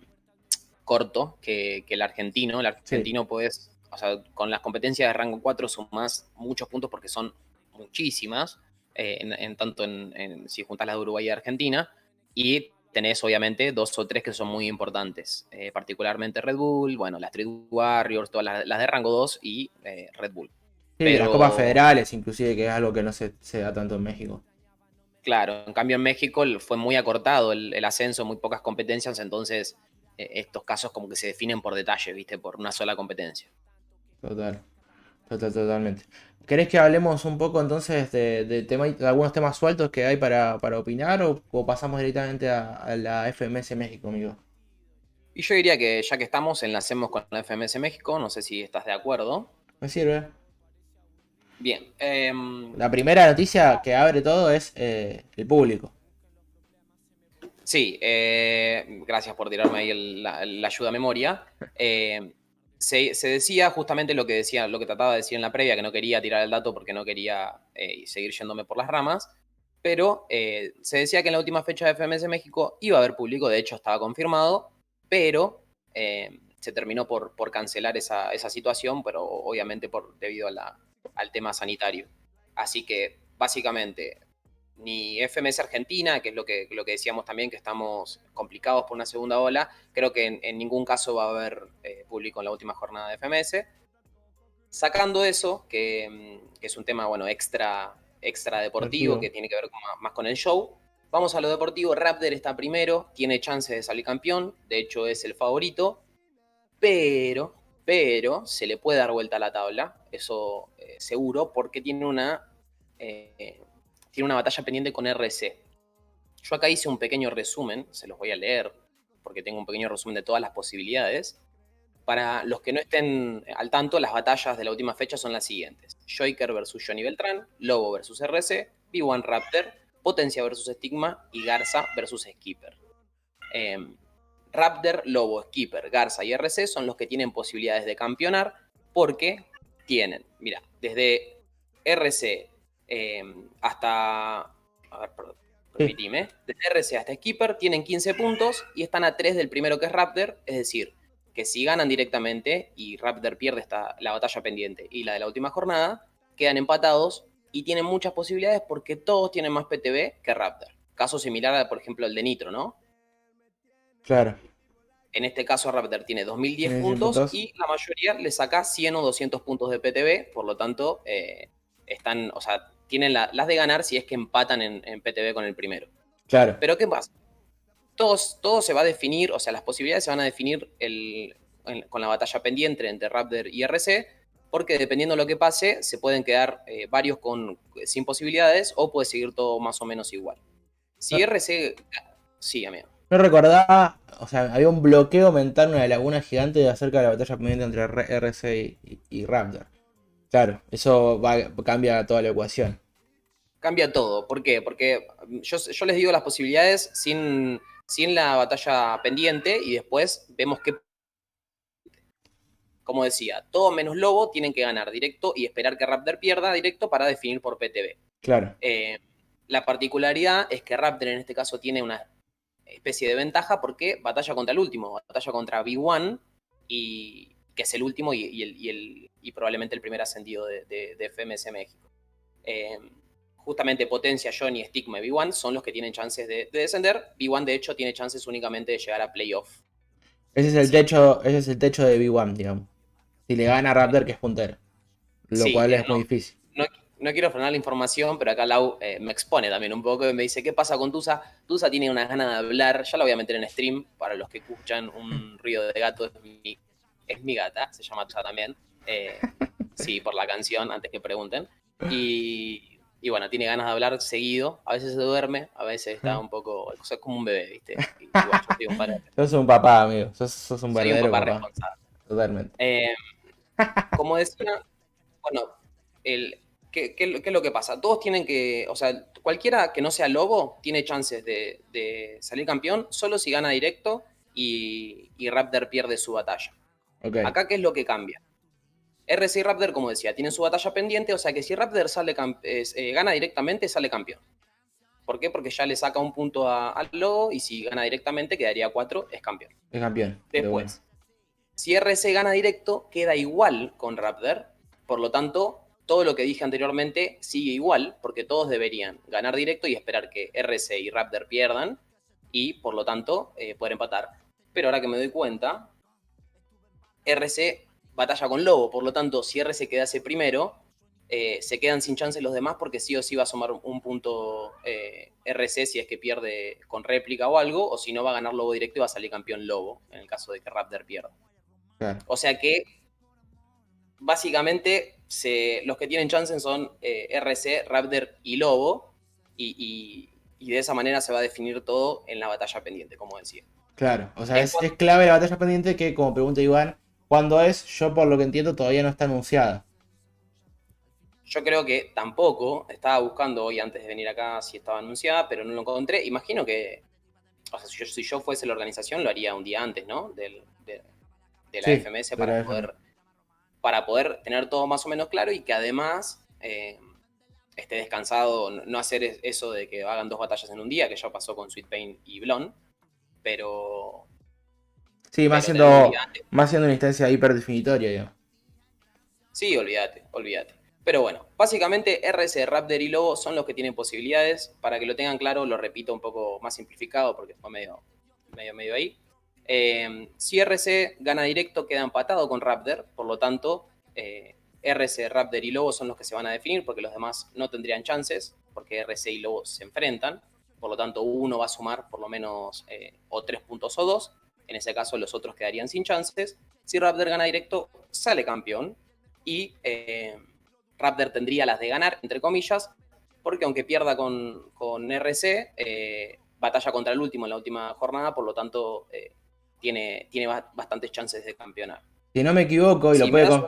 corto que, que el argentino. El argentino puedes, o sea, con las competencias de rango 4 sumás muchos puntos porque son muchísimas, eh, en, en tanto en, en- si juntas las de Uruguay y Argentina, y tenés obviamente dos o tres que son muy importantes, eh, particularmente Red Bull, bueno, las Street Warriors, todas las, las de rango 2 y eh, Red Bull. Sí, las copas federales, inclusive, que es algo que no se, se da tanto en México. Claro, en cambio en México fue muy acortado el, el ascenso, muy pocas competencias, entonces eh, estos casos como que se definen por detalle, ¿viste? Por una sola competencia. Total, total, totalmente. ¿Querés que hablemos un poco entonces de, de tema- de algunos temas sueltos que hay para, para opinar o, o pasamos directamente a, a la FMS México, amigo? Y yo diría que ya que estamos, enlacemos con la FMS México, no sé si estás de acuerdo. Me sirve. Bien, em, La primera noticia que abre todo es eh, el público. Sí, eh, gracias por tirarme ahí el- la, la ayuda a memoria. Se, decía justamente lo que decía, lo que trataba de decir en la previa, que no quería tirar el dato porque no quería eh, seguir yéndome por las ramas, pero eh, se decía que en la última fecha de FMS México iba a haber público, de hecho estaba confirmado, pero eh, se terminó por, por cancelar esa, esa situación, pero obviamente por, debido al tema sanitario. Así que básicamente ni FMS Argentina, que es lo que, lo que decíamos también, que estamos complicados por una segunda ola, creo que en, en ningún caso va a haber eh, público en la última jornada de FMS. Sacando eso, que, mm, que es un tema bueno, extra, extra deportivo, Deportivo. que tiene que ver con- más con el show, Vamos a lo deportivo. Raptor está primero, tiene chances de salir campeón, de hecho es el favorito, pero, pero se le puede dar vuelta a la tabla, eso eh, seguro, porque tiene una, eh, tiene una batalla pendiente con RC. Yo acá hice un pequeño resumen, se los voy a leer, porque tengo un pequeño resumen de todas las posibilidades. Para los que no estén al tanto, las batallas de la última fecha son las siguientes. Joker versus Johnny Beltrán, Lobo versus RC, B1 Raptor, Potencia versus Stigma y Garza versus Skipper. Em, Raptor, Lobo, Skipper, Garza y RC son los que tienen posibilidades de campeonar porque tienen, mira, desde RC em, hasta... A ver, perdón, permitime. Desde RC hasta Skipper tienen 15 puntos y están a 3 del primero que es Raptor, es decir, que si ganan directamente y Raptor pierde esta, la batalla pendiente y la de la última jornada, quedan empatados y tienen muchas posibilidades porque todos tienen más PTB que Raptor. Caso similar a, por ejemplo, el de Nitro, ¿no? Claro. En este caso, Raptor tiene 2010 puntos, y la mayoría le saca 100 o 200 puntos de PTB, por lo tanto, eh, están, o sea, tienen las de ganar si es que empatan en, en PTB con el primero. Claro. Pero ¿qué pasa? todo, se va a definir, o sea, las posibilidades se van a definir con la batalla pendiente entre Raptor y RC, porque dependiendo de lo que pase, se pueden quedar eh, varios con, sin posibilidades o puede seguir todo más o menos igual. Si RC... Sí, amigo. No recordaba, o sea, había un bloqueo mental, una laguna gigante acerca de la batalla pendiente entre RC y, Raptor. Claro, eso cambia toda la ecuación. Cambia todo. ¿Por qué? Porque yo, yo les digo las posibilidades sin, sin la batalla pendiente y después vemos que, como decía, todo menos Lobo tienen que ganar directo y esperar que Raptor pierda directo para definir por PTB. Claro. Eh, la particularidad es que Raptor en este caso tiene una especie de ventaja porque batalla contra el último, batalla contra B1 y que es el último y, el, y probablemente el primer ascendido de, de, FMS México. Eh, justamente Potencia, Johnny, Stigma y B1 son los que tienen chances de, descender. B1, de hecho, tiene chances únicamente de llegar a playoff. Ese es el techo, ese es el techo de B1, digamos. Si le gana a Raptor, que es puntero. Lo cual es muy difícil. No, quiero frenar la información, pero acá Lau eh, me expone también un poco y me dice, ¿qué pasa con Tusa? Tusa tiene unas ganas de hablar, ya lo voy a meter en stream, para los que escuchan un ruido de gato, es mi, gata, se llama Tusa también. Eh, sí, por la canción, antes que pregunten. Y y bueno, tiene ganas de hablar seguido. A veces se duerme, a veces está un poco. Es como un bebé, ¿viste? Y, un sos un papá, amigo. Sos, un verdadero papá, responsable. Totalmente. Eh, como decía, bueno, el, ¿qué, es lo que pasa? Todos tienen que. O sea, cualquiera que no sea lobo tiene chances de, salir campeón solo si gana directo y, y Raptor pierde su batalla. Acá, ¿qué es lo que cambia? RC y Raptor, como decía, tienen su batalla pendiente, o sea que si Raptor sale eh, gana directamente, sale campeón. ¿Por qué? Porque ya le saca un punto al Lobo y si gana directamente quedaría 4, es campeón. Es campeón. Después, si RC gana directo, queda igual con Raptor. Por lo tanto, todo lo que dije anteriormente sigue igual, porque todos deberían ganar directo y esperar que RC y Raptor pierdan y por lo tanto eh, poder empatar. Pero ahora que me doy cuenta, RC batalla con Lobo. Por lo tanto, si R se quedase primero, eh, se quedan sin chance los demás porque sí o sí va a sumar un punto eh, RC si es que pierde con réplica o algo, o si no va a ganar Lobo directo y va a salir campeón Lobo, en el caso de que Raptor pierda. O sea que básicamente los que tienen chance son eh, RC, Raptor y Lobo, y, de esa manera se va a definir todo en la batalla pendiente, como decía. Claro, o sea, es, es clave la batalla pendiente que, como pregunta Iván, ¿Cuándo es? Yo por lo que entiendo todavía no está anunciada. Yo creo que tampoco. Estaba buscando hoy antes de venir acá si estaba anunciada, pero no lo encontré. Imagino que, o sea, si yo, fuese la organización lo haría un día antes, ¿no? de, la FMS para, poder, para poder tener todo más o menos claro y que además eh, esté descansado, no hacer eso de que hagan dos batallas en un día, que ya pasó con Sweet Pain y Blon, pero Sí, más siendo, más siendo una instancia hiperdefinitoria, digamos. Sí, olvídate, olvídate. Pero bueno, básicamente RS, Raptor y Lobo son los que tienen posibilidades. Para que lo tengan claro, lo repito un poco más simplificado porque fue medio, medio, medio ahí. Eh, si RC gana directo, queda empatado con Raptor. Por lo tanto, eh, RC, Raptor y Lobo son los que se van a definir porque los demás no tendrían chances porque RC y Lobo se enfrentan. por lo tanto uno va a sumar por lo menos eh, o tres puntos o dos. En ese caso los otros quedarían sin chances. Si Raptor gana directo, sale campeón y eh, Raptor tendría las de ganar, entre comillas, porque aunque pierda con, con RC, eh, batalla contra el último en la última jornada, por lo tanto eh, tiene, tiene ba- bastantes chances de campeonar. Si no me equivoco, y Si lo puede con-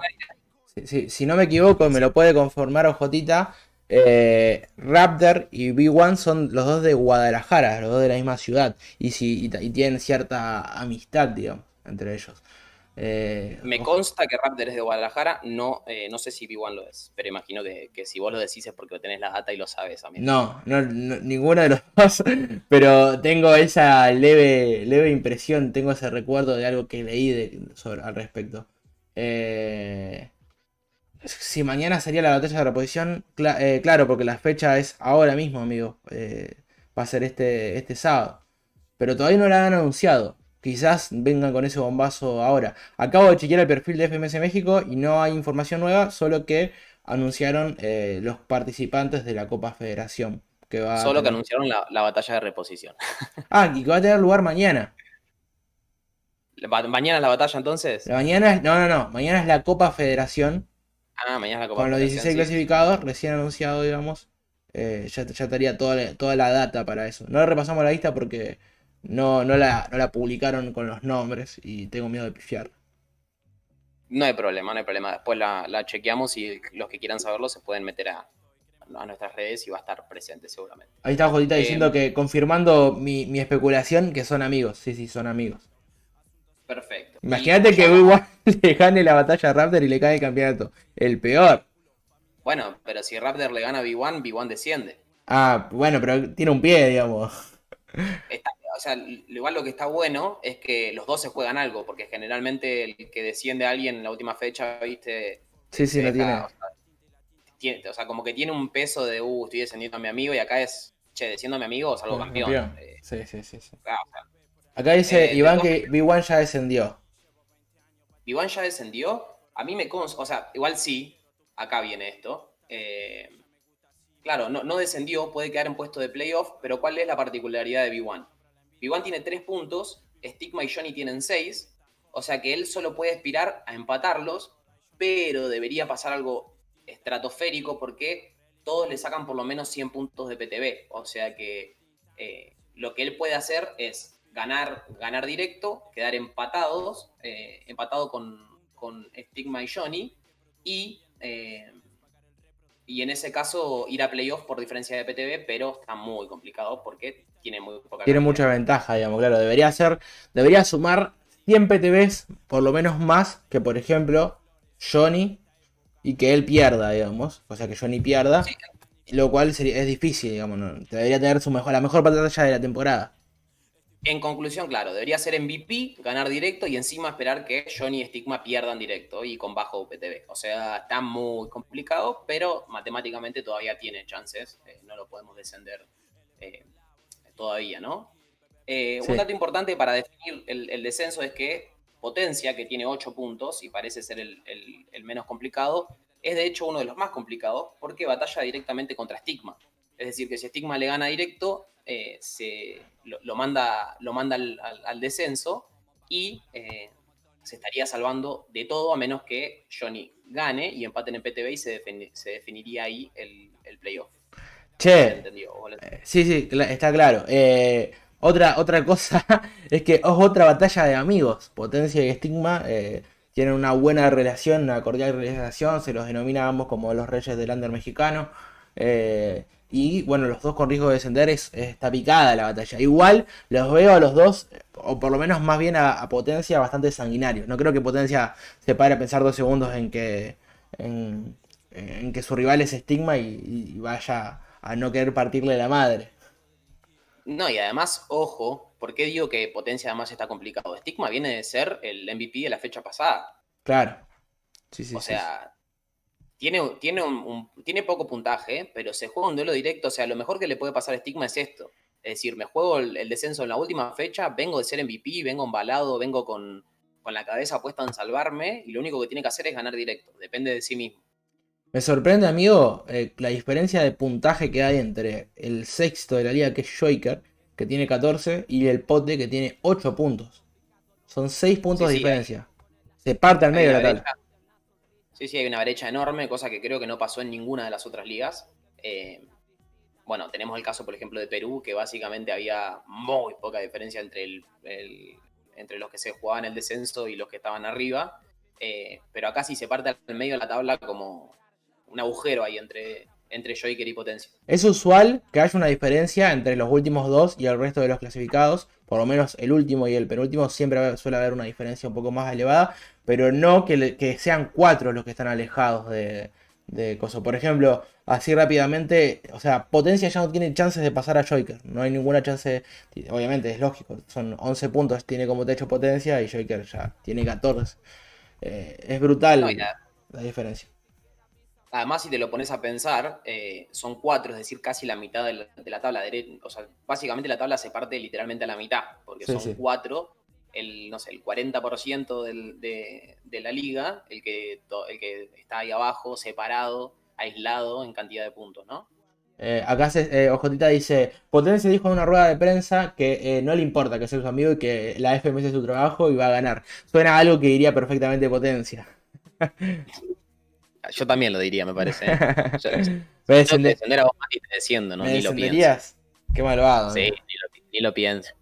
si- si no me equivoco, me lo puede conformar Ojotita. Eh, Raptor y B1 son los dos de Guadalajara, los dos de la misma ciudad. Y, si, y, ta- y tienen cierta amistad, digamos, entre ellos. Eh, Me consta que Raptor es de Guadalajara, no, eh, no sé si B1 lo es, pero imagino que, que si vos lo decís es porque tenés la data y lo sabes, amigo. No, no, no, ninguno de los dos, pero tengo esa leve, leve impresión, tengo ese recuerdo de algo que leí de- sobre, al respecto. Eh, si mañana sería la batalla de reposición, cla- eh, claro, porque la fecha es ahora mismo, amigo. eh, va a ser este, este sábado. Pero todavía no la han anunciado. Quizás vengan con ese bombazo ahora. Acabo de chequear el perfil de FMS México y no hay información nueva, solo que anunciaron eh, los participantes de la Copa Federación. Que va a Solo que anunciaron la, la batalla de reposición. Ah, y que va a tener lugar mañana. ¿Mañana es la batalla entonces? La mañana es, no, no, no. Mañana es la Copa Federación. Ah, mañana es la Copa Con los Federación, 16 sí. clasificados, recién anunciado, digamos. eh, ya, ya estaría toda la, toda la data para eso. No le repasamos la lista porque no, no, la, no la publicaron con los nombres y tengo miedo de pifiar. No hay problema, no hay problema. Después la, la chequeamos y los que quieran saberlo se pueden meter a, a nuestras redes y va a estar presente seguramente. Ahí está Jodita Eh, diciendo que confirmando mi, mi especulación que son amigos. Sí, sí, son amigos. Perfecto. Imagínate que igual le gane la batalla a Raptor y le cae el campeonato. El peor. Bueno, pero si Raptor le gana a B1, B1 desciende. Ah, bueno, pero tiene un pie, digamos. Está- o sea, igual lo que está bueno es que los dos se juegan algo, porque generalmente el que desciende a alguien en la última fecha, viste, Sí, sí, se no tiene. o, sea, tiene- o sea, como que tiene un peso de, uh, estoy descendiendo a mi amigo y acá es, che, desciendo a mi amigo o salgo campeón. Campeón. Eh, Sí, sí, sí, sí. ah, o sea, Acá dice Eh, Iván que B1 ya descendió. ¿Iván ya descendió? A mí me consta, o sea, igual sí, acá viene esto. eh, claro, no, no descendió, puede quedar en puesto de playoff, pero ¿cuál es la particularidad de B1? B1 tiene 3 puntos, Stigma y Johnny tienen 6, o sea que él solo puede aspirar a empatarlos, pero debería pasar algo estratosférico porque todos le sacan por lo menos 100 puntos de PTB, o sea que eh, lo que él puede hacer es ganar, ganar directo, quedar empatados, eh, empatado con, con Stigma y Johnny, y, eh, y en ese caso ir a playoff por diferencia de PTB, pero está muy complicado porque tiene muy poca Tiene mucha ventaja, digamos, claro. Debería ser, debería sumar 100 PTBs, por lo menos más que, por ejemplo, Johnny y que él pierda, digamos. O sea, que Johnny pierda. Sí. Lo cual sería, es difícil, digamos. ¿no? Debería tener su mejor, la mejor batalla de la temporada. En conclusión, claro, debería ser MVP, ganar directo y encima esperar que Johnny y Stigma pierdan directo y con bajo PTB. O sea, está muy complicado, pero matemáticamente todavía tiene chances. eh, no lo podemos descender eh, todavía, ¿no? Eh, Sí. Un dato importante para definir el, el descenso es que Potencia, que tiene 8 puntos y parece ser el, el- el menos complicado, es de hecho uno de los más complicados porque batalla directamente contra Stigma. Es decir, que si Stigma le gana directo, se, lo, lo manda, lo manda al, al- al descenso y eh, se estaría salvando de todo a menos que Johnny gane y empaten en PTB y se, se definiría ahí el, el playoff. ¿Se Che, la- sí, sí, está claro. Eh, otra, otra cosa es que es otra batalla de amigos. Potencia y Estigma eh, tienen una buena relación, una cordial relación. Se los denomina ambos como los reyes del under mexicano. Eh, y bueno, los dos con riesgo de descender es, está picada la batalla. Igual los veo a los dos, o por lo menos más bien a, a Potencia, bastante sanguinarios. No creo que Potencia se pare a pensar dos segundos en que, en, en que su rival es Estigma y, y vaya a no querer partirle la madre. No, y además, ojo, ¿por qué digo que Potencia además está complicado? Stigma viene de ser el MVP de la fecha pasada. Claro. Sí, sí, o sí, sea, tiene, tiene, un, un- tiene poco puntaje, pero se juega un duelo directo. O sea, lo mejor que le puede pasar a Stigma es esto. Es decir, me juego el, el descenso en la última fecha, vengo de ser MVP, vengo embalado, vengo con, con la cabeza puesta en salvarme, y lo único que tiene que hacer es ganar directo. Depende de sí mismo. Me sorprende, amigo, eh, la diferencia de puntaje que hay entre el sexto de la liga, que es Joker, que tiene 14, y el Pote, que tiene 8 puntos. Son 6 puntos Sí, de sí, diferencia. Se parte al medio de una la tabla. Sí, sí, hay una brecha enorme, cosa que creo que no pasó en ninguna de las otras ligas. Eh, bueno, tenemos el caso, por ejemplo, de Perú, que básicamente había muy poca diferencia entre, el- entre los que se jugaban el descenso y los que estaban arriba. Eh, pero acá sí se parte al medio de la tabla como un agujero ahí entre, entre Joker y Potencia. Es usual que haya una diferencia entre los últimos dos y el resto de los clasificados. Por lo menos el último y el penúltimo siempre suele haber una diferencia un poco más elevada. Pero no que, le- que sean cuatro los que están alejados de, de Coso. Por ejemplo, así rápidamente, o sea, Potencia ya no tiene chances de pasar a Joker. No hay ninguna chance, obviamente es lógico, son 11 puntos, tiene como techo Potencia y Joker ya tiene 14. Eh, es brutal No, la diferencia. Además, si te lo pones a pensar, eh, son cuatro, es decir, casi la mitad de la, de la tabla derecha. O sea, básicamente la tabla se parte literalmente a la mitad, porque Sí, son sí. cuatro, el, no sé, el 40% del- de, de la liga, el que, el que está ahí abajo, separado, aislado en cantidad de puntos, ¿no? Eh, acá se, eh, Ojotita dice, Potencia dijo en una rueda de prensa que eh, no le importa que sea su amigo y que la FMS es su trabajo y va a ganar. Suena a algo que diría perfectamente Potencia. Yo también lo diría, me parece. ¿eh? Yo- ¿Me, no te descende- descender a vos, Mati, te desciendo, ¿no? me Ni lo descenderías? Qué malvado. Sí, ni lo, ni lo pienso.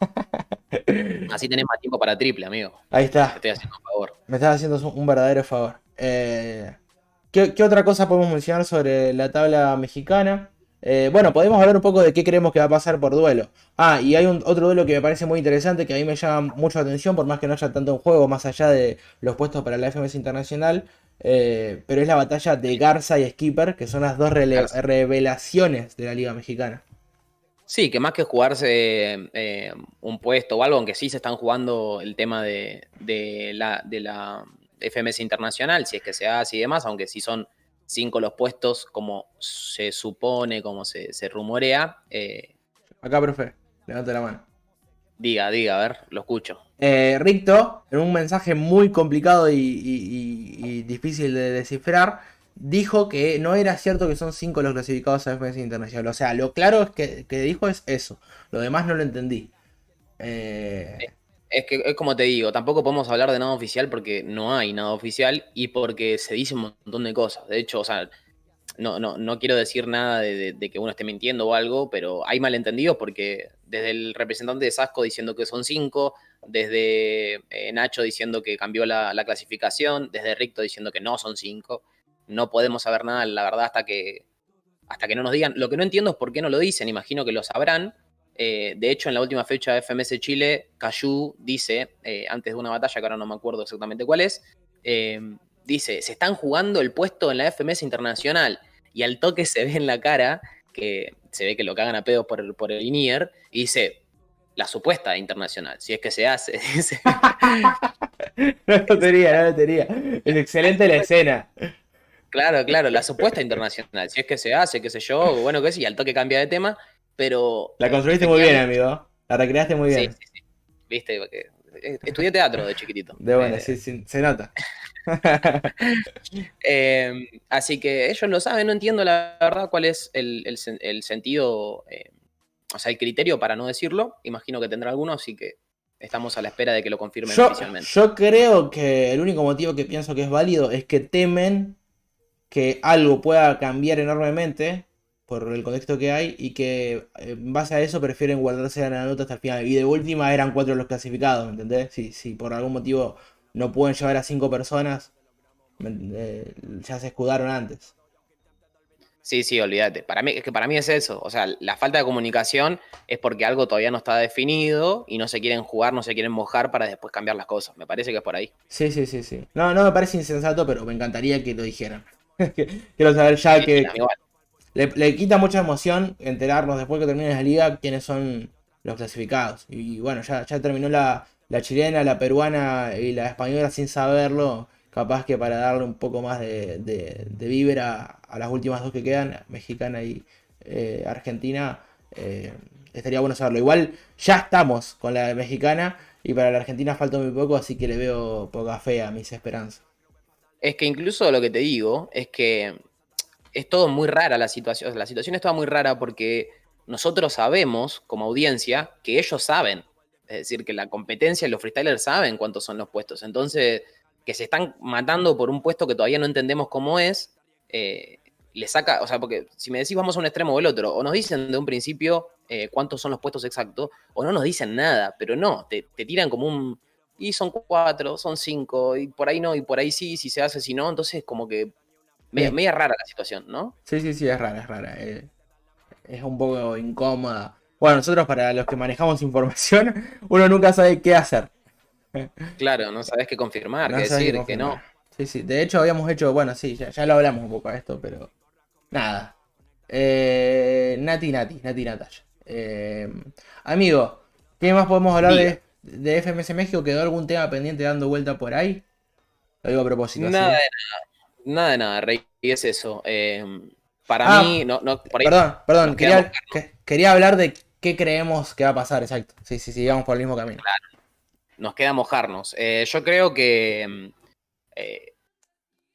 Así tenés más tiempo para triple, amigo. Ahí Te está, estoy haciendo un favor. me estás haciendo un un verdadero favor. Eh, ¿qué, qué otra cosa podemos mencionar sobre la tabla mexicana? Eh, bueno, podemos hablar un poco de qué creemos que va a pasar por duelo. Ah, y hay un, otro duelo que me parece muy interesante, que a mí me llama mucho la atención, por más que no haya tanto en juego, más allá de los puestos para la FMS Internacional. Eh, pero es la batalla de Garza y Skipper, que son las dos revelaciones de la Liga Mexicana. Sí, que más que jugarse eh, un puesto o algo, aunque sí se están jugando el tema de, de la, de la FMS internacional, si es que se hace y demás, aunque sí son cinco los puestos, como se supone, como se, se rumorea. eh, Acá, profe, levanta la mano. diga, diga, a ver, lo escucho. Eh, Ricto, en un mensaje muy complicado y, difícil de descifrar, dijo que no era cierto que son cinco los clasificados a FMS Internacional. O sea, lo claro es que, que dijo es eso. Lo demás no lo entendí. Eh, Es que es como te digo, tampoco podemos hablar de nada oficial porque no hay nada oficial y porque se dice un montón de cosas. De hecho, o sea, no, no, no quiero decir nada de, que uno esté mintiendo o algo, pero hay malentendidos porque desde el representante de Sasco diciendo que son cinco, desde eh, Nacho diciendo que cambió la, la clasificación, desde Ricto diciendo que no son cinco, no podemos saber nada, la verdad, hasta que, hasta que no nos digan. Lo que no entiendo es por qué no lo dicen, imagino que lo sabrán. Eh, de hecho, en la última fecha de FMS Chile, Cayu dice, eh, antes de una batalla, que ahora no me acuerdo exactamente cuál es, dice, se están jugando el puesto en la FMS Internacional y al toque se ve en la cara que se ve que lo cagan a pedo por, el- por el INIER y dice, la supuesta internacional, si es que se hace. No lo tenía, no lo tenía. Es excelente la escena. claro, claro, la supuesta internacional, si es que se hace, qué sé yo, bueno, que sí, al toque cambia de tema, pero... La construiste muy bien, amigo. La recreaste muy Sí, bien. sí, sí. Viste, porque eh, estudié teatro de chiquitito. De buena, Eh, sí, sí, se nota. Eh, así que ellos lo saben, no entiendo la verdad cuál es el, el sen- el sentido, eh, o sea, el criterio para no decirlo. Imagino que tendrá alguno, así que estamos a la espera de que lo confirmen Yo, oficialmente. yo creo que el único motivo que pienso que es válido es que temen que algo pueda cambiar enormemente por el contexto que hay y que eh, en base a eso prefieren guardarse la nota hasta el final. Y de última eran cuatro los clasificados, ¿me entendés? Si, si por algún motivo no pueden llevar a cinco personas, eh, ya se escudaron antes. Sí, sí, olvídate. Para mí, es que para mí es eso. O sea, la falta de comunicación es porque algo todavía no está definido y no se quieren jugar, no se quieren mojar para después cambiar las cosas. Me parece que es por ahí. Sí, sí, sí, sí. No, no me parece insensato, pero me encantaría que lo dijeran. Quiero saber ya que. Le, le quita mucha emoción enterarnos después que termine la liga quiénes son los clasificados. Y bueno, ya, ya terminó la, la chilena, la peruana y la española sin saberlo. Capaz que para darle un poco más de, de, vibra a las últimas dos que quedan, mexicana y eh, argentina, eh, estaría bueno saberlo. Igual ya estamos con la mexicana y para la argentina falta muy poco, así que le veo poca fe a mis esperanzas. Es que incluso lo que te digo es que es todo muy rara la situación. La situación es toda muy rara porque nosotros sabemos, como audiencia, que ellos saben. Es decir, que la competencia y los freestylers saben cuántos son los puestos. Entonces, que se están matando por un puesto que todavía no entendemos cómo es, eh, le saca, o sea, porque si me decís vamos a un extremo o el otro, o nos dicen de un principio eh, cuántos son los puestos exactos, o no nos dicen nada, pero no, te, te tiran como un, y son cuatro, son cinco, y por ahí no, y por ahí sí, si se hace, si no, entonces como que media rara la situación, ¿no? Sí, sí, sí, es rara, es rara. eh, es un poco incómoda. Bueno, nosotros para los que manejamos información, uno nunca sabe qué hacer. Claro, no sabes qué confirmar, No qué decir, qué que no. confirmar. Sí, sí. De hecho, habíamos hecho, bueno, sí, ya, ya lo hablamos un poco de esto, pero. Nada. Eh, Nati, Nati, Nati Natalia. Eh, amigo, ¿qué más podemos hablar de, de FMS México? ¿Quedó algún tema pendiente dando vuelta por ahí? Lo digo a propósito. Nada de nada, nada de nada, Rey, y es eso. eh, para Ah, mí, no, no, por ahí Perdón, perdón, quería, quedamos- que- quería hablar de qué creemos que va a pasar, exacto. Sí, sí, sí, vamos por el mismo camino. nos queda mojarnos. Eh, yo creo que. mm, eh,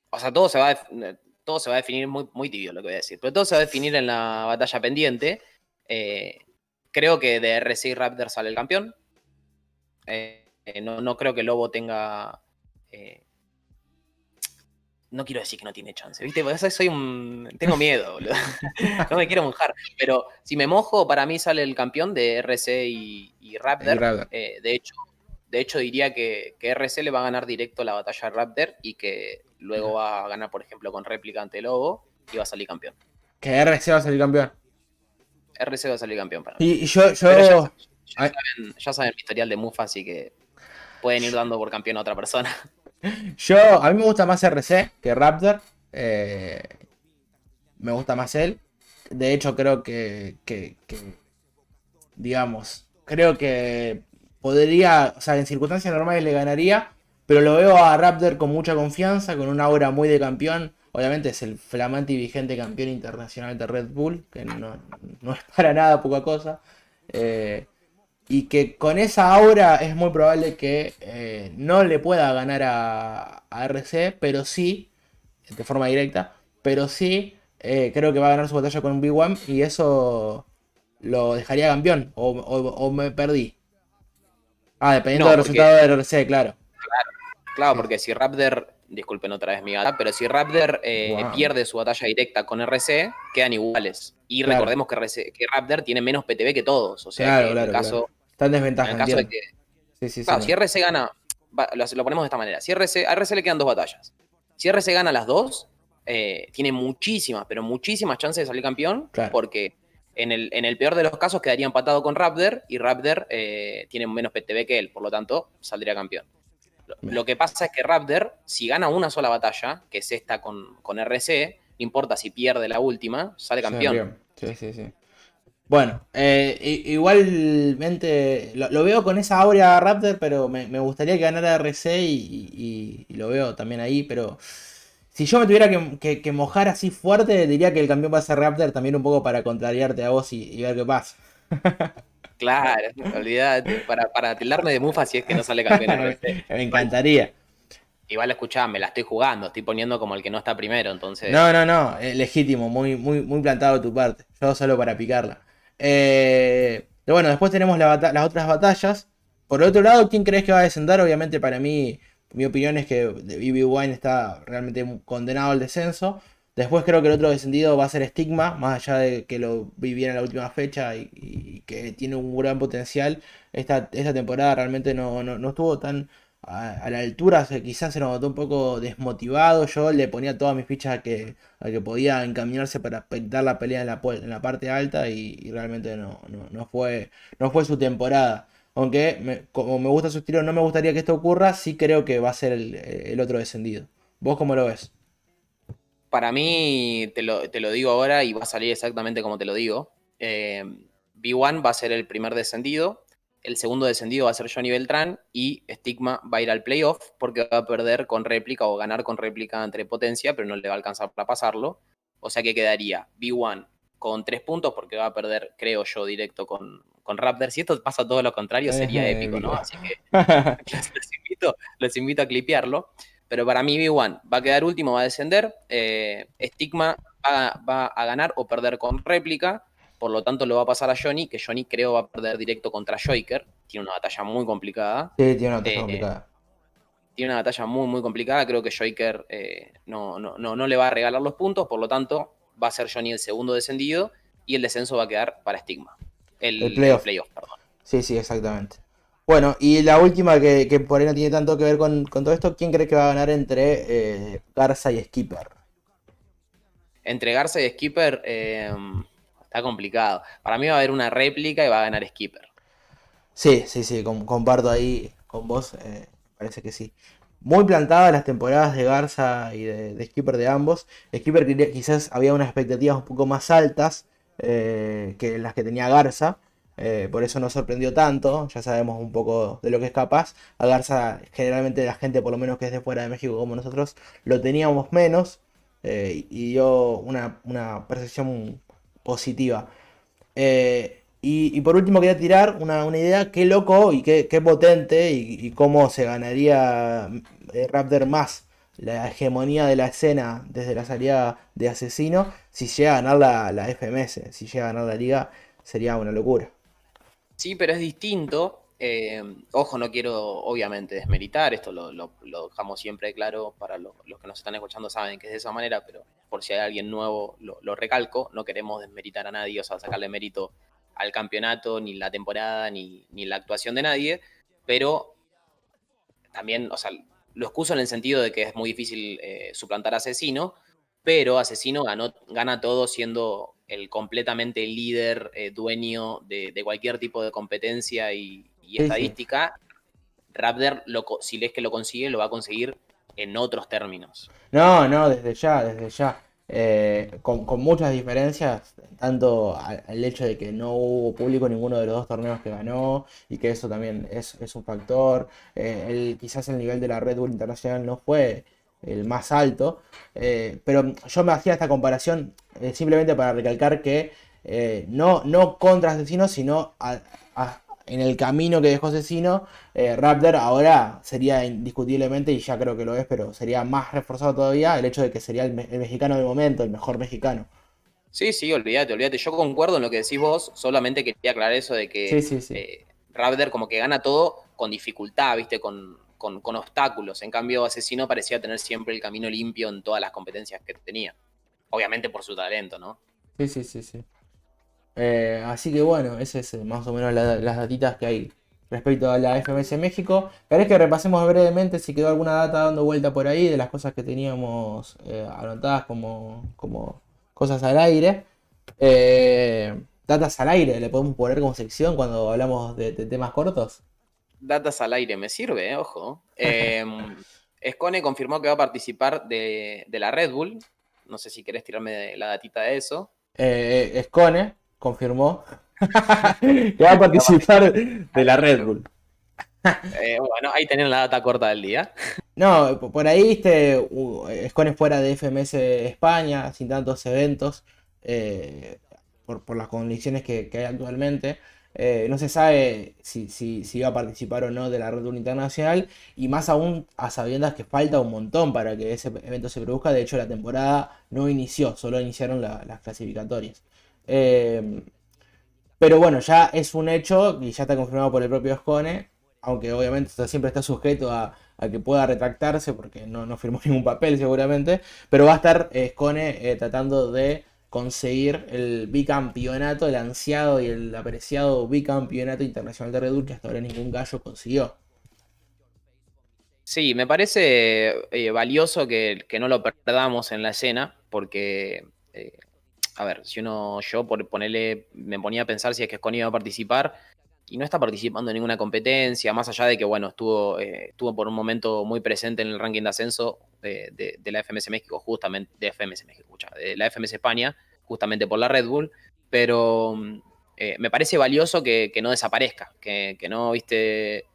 o sea, todo se va a, def- todo se va a definir muy, tibio lo que voy a decir, pero todo se va a definir en la batalla pendiente. Eh, creo que de RC Raptor sale el campeón. Eh, eh, no, no creo que Lobo tenga. No quiero decir que no tiene chance, ¿viste? Porque soy un. Tengo miedo, boludo. no me quiero mojar. Pero si me mojo, para mí sale el campeón de RC y, y Raptor. Y Raptor. Eh, de hecho, de hecho diría que, que RC le va a ganar directo la batalla a Raptor y que luego va a ganar, por ejemplo, con réplica ante Lobo y va a salir campeón. Que RC va a salir campeón. RC va a salir campeón para mí. Y, y yo, yo. Ya, saben, ya saben mi historial de Mufa, así que pueden ir dando por campeón a otra persona. Yo, a mí me gusta más RC que Raptor. eh, me gusta más él. De hecho, creo que, digamos, creo que podría, o sea, en circunstancias normales le ganaría, pero lo veo a Raptor con mucha confianza, con una aura muy de campeón. Obviamente es el flamante y vigente campeón internacional de Red Bull, que no, no es para nada poca cosa. Eh, y que con esa aura es muy probable que eh, no le pueda ganar a, a RC, pero sí, de forma directa, pero sí eh, creo que va a ganar su batalla con Big One y eso lo dejaría campeón, o, o- o me perdí. Ah, dependiendo No, del porque- resultado del RC, claro. Claro, porque si Raptor, disculpen otra vez mi gata, pero si Raptor eh, Wow. pierde su batalla directa con RC, quedan iguales. Y Claro. recordemos que, RC que Raptor tiene menos PTB que todos. O sea, Claro, que en claro, el caso, claro. Está en desventaja, en el caso de que Sí, sí, sí, Claro, si RC gana, lo, lo ponemos de esta manera. Si RC, a RC le quedan dos batallas. Si RC gana las dos, eh, tiene muchísimas, pero muchísimas chances de salir campeón, Claro. porque en el, en el peor de los casos quedaría empatado con Raptor y Raptor eh, tiene menos PTB que él, por lo tanto, saldría campeón. Lo que pasa es que Raptor, si gana una sola batalla, que es esta con, con RC, no importa si pierde la última, sale campeón. Sí, sí, sí. Bueno, eh, igualmente lo, lo veo con esa aura Raptor, pero me, me gustaría que ganara RC y, y- y lo veo también ahí, pero si yo me tuviera que, que- que mojar así fuerte, diría que el campeón va a ser Raptor también un poco para contrariarte a vos y, y ver qué pasa. Claro, olvídate, para, para tildarme de mufa si es que no sale campeón RC. me encantaría. Igual escuchá, me la estoy jugando, estoy poniendo como el que no está primero, entonces. No, no, no, es legítimo, muy, muy, muy plantado de tu parte. Yo solo para picarla. Eh, bueno, después tenemos las otras batallas. Por otro lado, ¿quién crees que va a descender? Obviamente para mí, mi opinión es que BB Wine está realmente condenado al descenso. Después creo que el otro descendido va a ser Stigma, más allá de que lo vi bien en la última fecha y, y que tiene un gran potencial. Esta, esta temporada realmente no, no, no estuvo tan a, la altura, quizás se nos notó un poco desmotivado. Yo le ponía todas mis fichas a que, a que podía encaminarse para dar la pelea en la, en la parte alta y, realmente no, no, no fue, no fue su temporada. Aunque como me gusta su estilo, no me gustaría que esto ocurra, sí creo que va a ser el, el otro descendido. ¿Vos cómo lo ves? Para mí, te lo, te lo digo ahora y va a salir exactamente como te lo digo. Eh, B1 va a ser el primer descendido. El segundo descendido va a ser Johnny Beltrán y Stigma va a ir al playoff porque va a perder con réplica o ganar con réplica entre potencia, pero no le va a alcanzar para pasarlo. O sea que quedaría B1 con tres puntos porque va a perder, creo yo, directo con, con Raptor. Si esto pasa todo lo contrario, sería épico, ¿no? Así que los invito, los invito a clipearlo. pero para mí B1 va a quedar último, va a descender. Eh, Stigma va, va a ganar o perder con réplica. Por lo tanto, lo va a pasar a Johnny, que Johnny creo va a perder directo contra Joker. Tiene una batalla muy complicada. Sí, tiene una batalla Eh, complicada. Tiene una batalla muy, muy complicada. Creo que Joker eh, no, no, no, no le va a regalar los puntos. Por lo tanto, va a ser Johnny el segundo descendido. Y el descenso va a quedar para Stigma. El, El playoff. perdón. Sí, sí, exactamente. Bueno, y la última que, que por ahí no tiene tanto que ver con, con todo esto, ¿quién cree que va a ganar entre eh, Garza y Skipper? Entre Garza y Skipper eh, está complicado. Para mí va a haber una réplica y va a ganar Skipper. Sí, sí, sí, com- comparto ahí con vos, eh, parece que sí. Muy plantadas las temporadas de Garza y de, Skipper de ambos. Skipper quizás había unas expectativas un poco más altas eh, que las que tenía Garza. eh, por eso no sorprendió tanto. Ya sabemos un poco de lo que es capaz. A Garza, generalmente la gente, por lo menos que es de fuera de México como nosotros, lo teníamos menos. y dio una, una percepción positiva. Eh, y, por último quería tirar una, una idea, qué loco y qué, qué potente y, cómo se ganaría eh, Raptor más la hegemonía de la escena desde la salida de Asesino si llega a ganar la, la FMS, si llega a ganar la liga sería una locura. Sí, pero es distinto. Eh, ojo, no quiero obviamente desmeritar, esto lo, lo- lo dejamos siempre claro para lo- los que nos están escuchando, saben que es de esa manera, pero por si hay alguien nuevo, lo, lo recalco, no queremos desmeritar a nadie, o sea, sacarle mérito al campeonato, ni la temporada, ni, ni la actuación de nadie, pero también, o sea, lo excuso en el sentido de que es muy difícil eh, suplantar a Asesino, pero Asesino ganó, gana todo siendo el completamente líder, eh, dueño de, de cualquier tipo de competencia y, y sí. estadística. Raptor, lo si es que lo consigue, lo va a conseguir en otros términos. No, no, desde ya, desde ya. Eh, con, muchas diferencias, tanto al, hecho de que no hubo público en ninguno de los dos torneos que ganó y que eso también es, un factor. Eh, quizás el nivel de la Red Bull Internacional no fue el más alto, eh, pero yo me hacía esta comparación eh, simplemente para recalcar que no, no contra Asesino, sino a- en el camino que dejó Asesino, eh, Raptor ahora sería indiscutiblemente, y ya creo que lo es, pero sería más reforzado todavía el hecho de que sería el, me- el mexicano del momento, el mejor mexicano. Sí, sí, olvídate, olvídate. Yo concuerdo en lo que decís vos, solamente quería aclarar eso de que Sí, sí, sí. eh, Raptor como que gana todo con dificultad, ¿viste? Con, con, con obstáculos. En cambio, Asesino parecía tener siempre el camino limpio en todas las competencias que tenía. Obviamente por su talento, ¿no? Sí, sí, sí, sí. Eh, así que bueno, ese es eh, más o menos la- las datitas que hay respecto a la FMS México. ¿Querés que repasemos brevemente si quedó alguna data dando vuelta por ahí de las cosas que teníamos eh, anotadas como, como cosas al aire? Eh, datas al aire, le podemos poner como sección cuando hablamos de, de temas cortos. Datas al aire, me sirve, ojo. Eh, Scone confirmó que va a participar de, de la Red Bull. No sé si querés tirarme la datita de eso. Eh, Scone confirmó que va a participar de la Red Bull. Eh, bueno, ahí tenían la data corta del día. No, po- por ahí, viste, uh, Scone fuera de FMS España, sin tantos eventos, eh, por, por las condiciones que, que hay actualmente. Eh, no se sabe si, si, si va a participar o no de la Red Bull Internacional, y más aún a sabiendas que falta un montón para que ese evento se produzca. De hecho, la temporada no inició, solo iniciaron la- las clasificatorias. Eh, pero bueno, ya es un hecho y ya está confirmado por el propio Scone, aunque obviamente esto siempre está sujeto a, que pueda retractarse porque no, no firmó ningún papel seguramente, pero va a estar eh, Scone eh, tratando de conseguir el bicampeonato, el ansiado y el apreciado bicampeonato internacional de Red que hasta ahora ningún gallo consiguió. Sí, me parece eh, valioso que, que no lo perdamos en la escena, porque, a ver, si uno, yo por ponerle, me ponía a pensar si es que Scone iba a participar y no está participando en ninguna competencia, más allá de que, bueno, estuvo, eh, estuvo por un momento muy presente en el ranking de ascenso de, la FMS México, justamente, de FMS México, escucha, de la FMS España, justamente por la Red Bull, pero eh, me parece valioso que, que no desaparezca, que, que no, viste,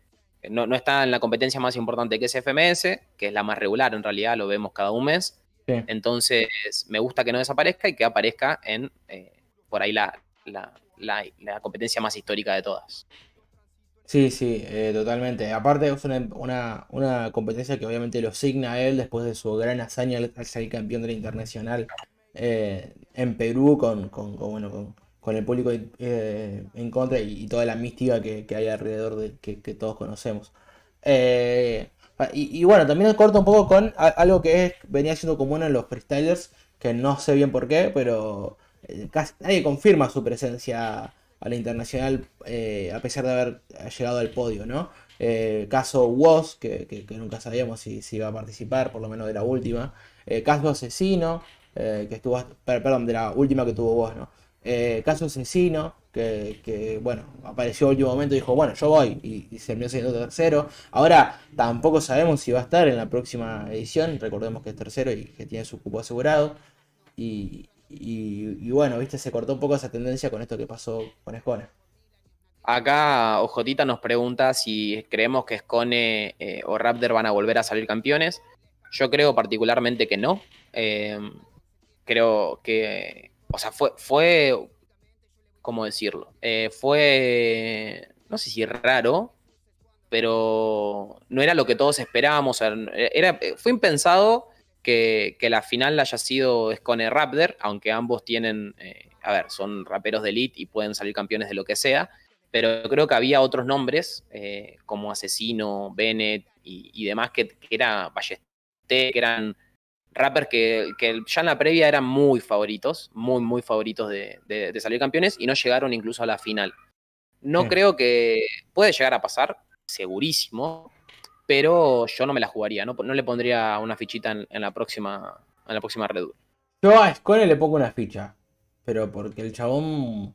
no, no está en la competencia más importante que es FMS, que es la más regular en realidad, lo vemos cada un mes. Sí. Entonces, me gusta que no desaparezca y que aparezca en eh, por ahí la, la, la- la competencia más histórica de todas. Sí, sí, eh, totalmente. Aparte es una, una- una competencia que obviamente lo signa a él después de su gran hazaña al al salir campeón de la internacional eh, en Perú con, con, con, bueno, con, con el público en contra y, y toda la mística que, que hay alrededor de que, que todos conocemos. Eh, y, y bueno, también corta un poco con algo que venía siendo común en los freestylers, que no sé bien por qué, pero eh, casi nadie confirma su presencia a la internacional eh, a pesar de haber llegado al podio, ¿no? Eh, caso Woz, que, que- nunca sabíamos si, iba a participar, por lo menos de la última. Eh, caso Asesino, eh, que estuvo, per- perdón, de la última que tuvo Woz, ¿no? Eh, caso Asesino, que, bueno, apareció a último momento y dijo, bueno, yo voy, y, se terminó siendo tercero. Ahora tampoco sabemos si va a estar en la próxima edición, recordemos que es tercero y que tiene su cupo asegurado. Y, bueno, viste, se cortó un poco esa tendencia con esto que pasó con Escone. Acá Ojotita nos pregunta si creemos que Scone eh, o Raptor van a volver a salir campeones. Yo creo particularmente que no. Eh, creo que, o sea, fue, fue, ¿cómo decirlo? Eh, fue, no sé si raro, pero no era lo que todos esperábamos. sea, Era, fue impensado que, que la final haya sido Scone Raptor, aunque ambos tienen, eh, a ver, son raperos de elite y pueden salir campeones de lo que sea pero creo que había otros nombres, eh, como Asesino, Bennett y, demás, que, que era Ballesté, que eran rappers que, que ya en la previa eran muy favoritos, muy, muy favoritos de, de- de salir campeones y no llegaron incluso a la final. No Sí. creo que puede llegar a pasar, segurísimo, pero yo no me la jugaría, no, no le pondría una fichita en, en la próxima en la próxima Red Bull. Yo a Scone le pongo una ficha, pero porque el chabón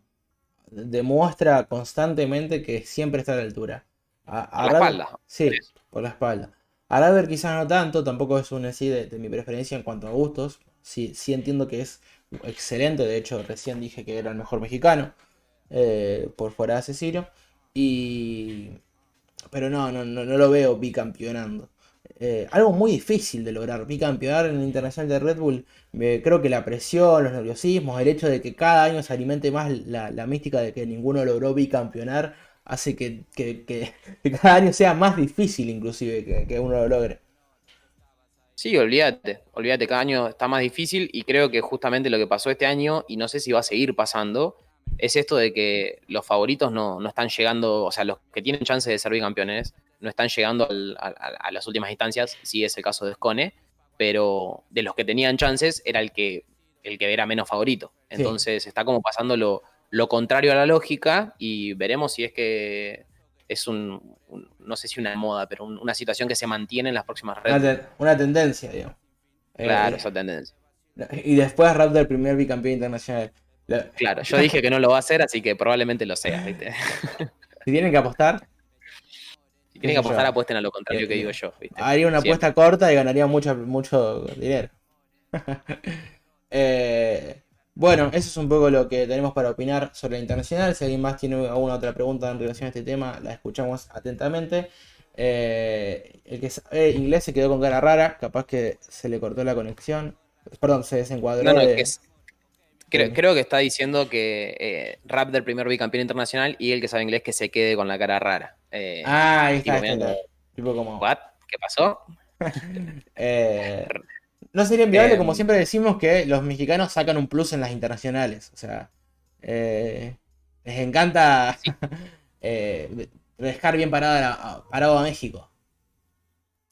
demuestra constantemente que siempre está a la altura. A, a Por la espalda, Sí, por la espalda. A Radler quizás no tanto, tampoco es un así de, de mi preferencia en cuanto a gustos. Sí, sí entiendo que es excelente, de hecho recién dije que era el mejor mexicano, eh, por fuera de asesino. Y... Pero no, no, no, no lo veo bicampeonando. Eh, algo muy difícil de lograr, bicampeonar en el Internacional de Red Bull. Creo que la presión, los nerviosismos, el hecho de que cada año se alimente más la, la mística de que ninguno logró bicampeonar, hace que, que- que- que cada año sea más difícil inclusive que, uno lo logre. Sí, olvídate, olvídate, cada año está más difícil y creo que justamente lo que pasó este año, y no sé si va a seguir pasando, es esto de que los favoritos no, no están llegando, o sea, los que tienen chance de ser bicampeones no están llegando al- a, las últimas instancias, sí es el caso de Scone, pero de los que tenían chances era el que, el que era menos favorito. Sí. Entonces está como pasando lo, lo contrario a la lógica y veremos si es que es un, un- no sé si una moda, pero un- una situación que se mantiene en las próximas Una, redes. una tendencia, digamos. Eh, Claro, esa tendencia. y después Raptor, primer bicampeón internacional. La- Claro, yo dije que no lo va a hacer, así que probablemente lo sea, ¿viste? si tienen que apostar, Si tienen que apostar, yo. apuesten a lo contrario que Eh, digo yo, ¿viste? haría una Siempre. apuesta corta y ganaría mucho, mucho dinero. Eh, bueno, eso es un poco lo que tenemos para opinar sobre la internacional. Si alguien más tiene alguna otra pregunta en relación a este tema, la escuchamos atentamente. Eh, el que sabe inglés se quedó con cara rara, capaz que se le cortó la conexión. Perdón, se desencuadró No, no, de- que es- creo, Sí. creo que está diciendo que eh, Rap del primer bicampeón internacional y el que sabe inglés que se quede con la cara rara. Eh, Ah, ahí está. tipo, mirando, tipo como... ¿What? ¿Qué pasó? Eh, no sería inviable, Em. como siempre decimos, que los mexicanos sacan un plus en las internacionales. O sea, eh, les encanta eh, dejar bien parado a, parado a México.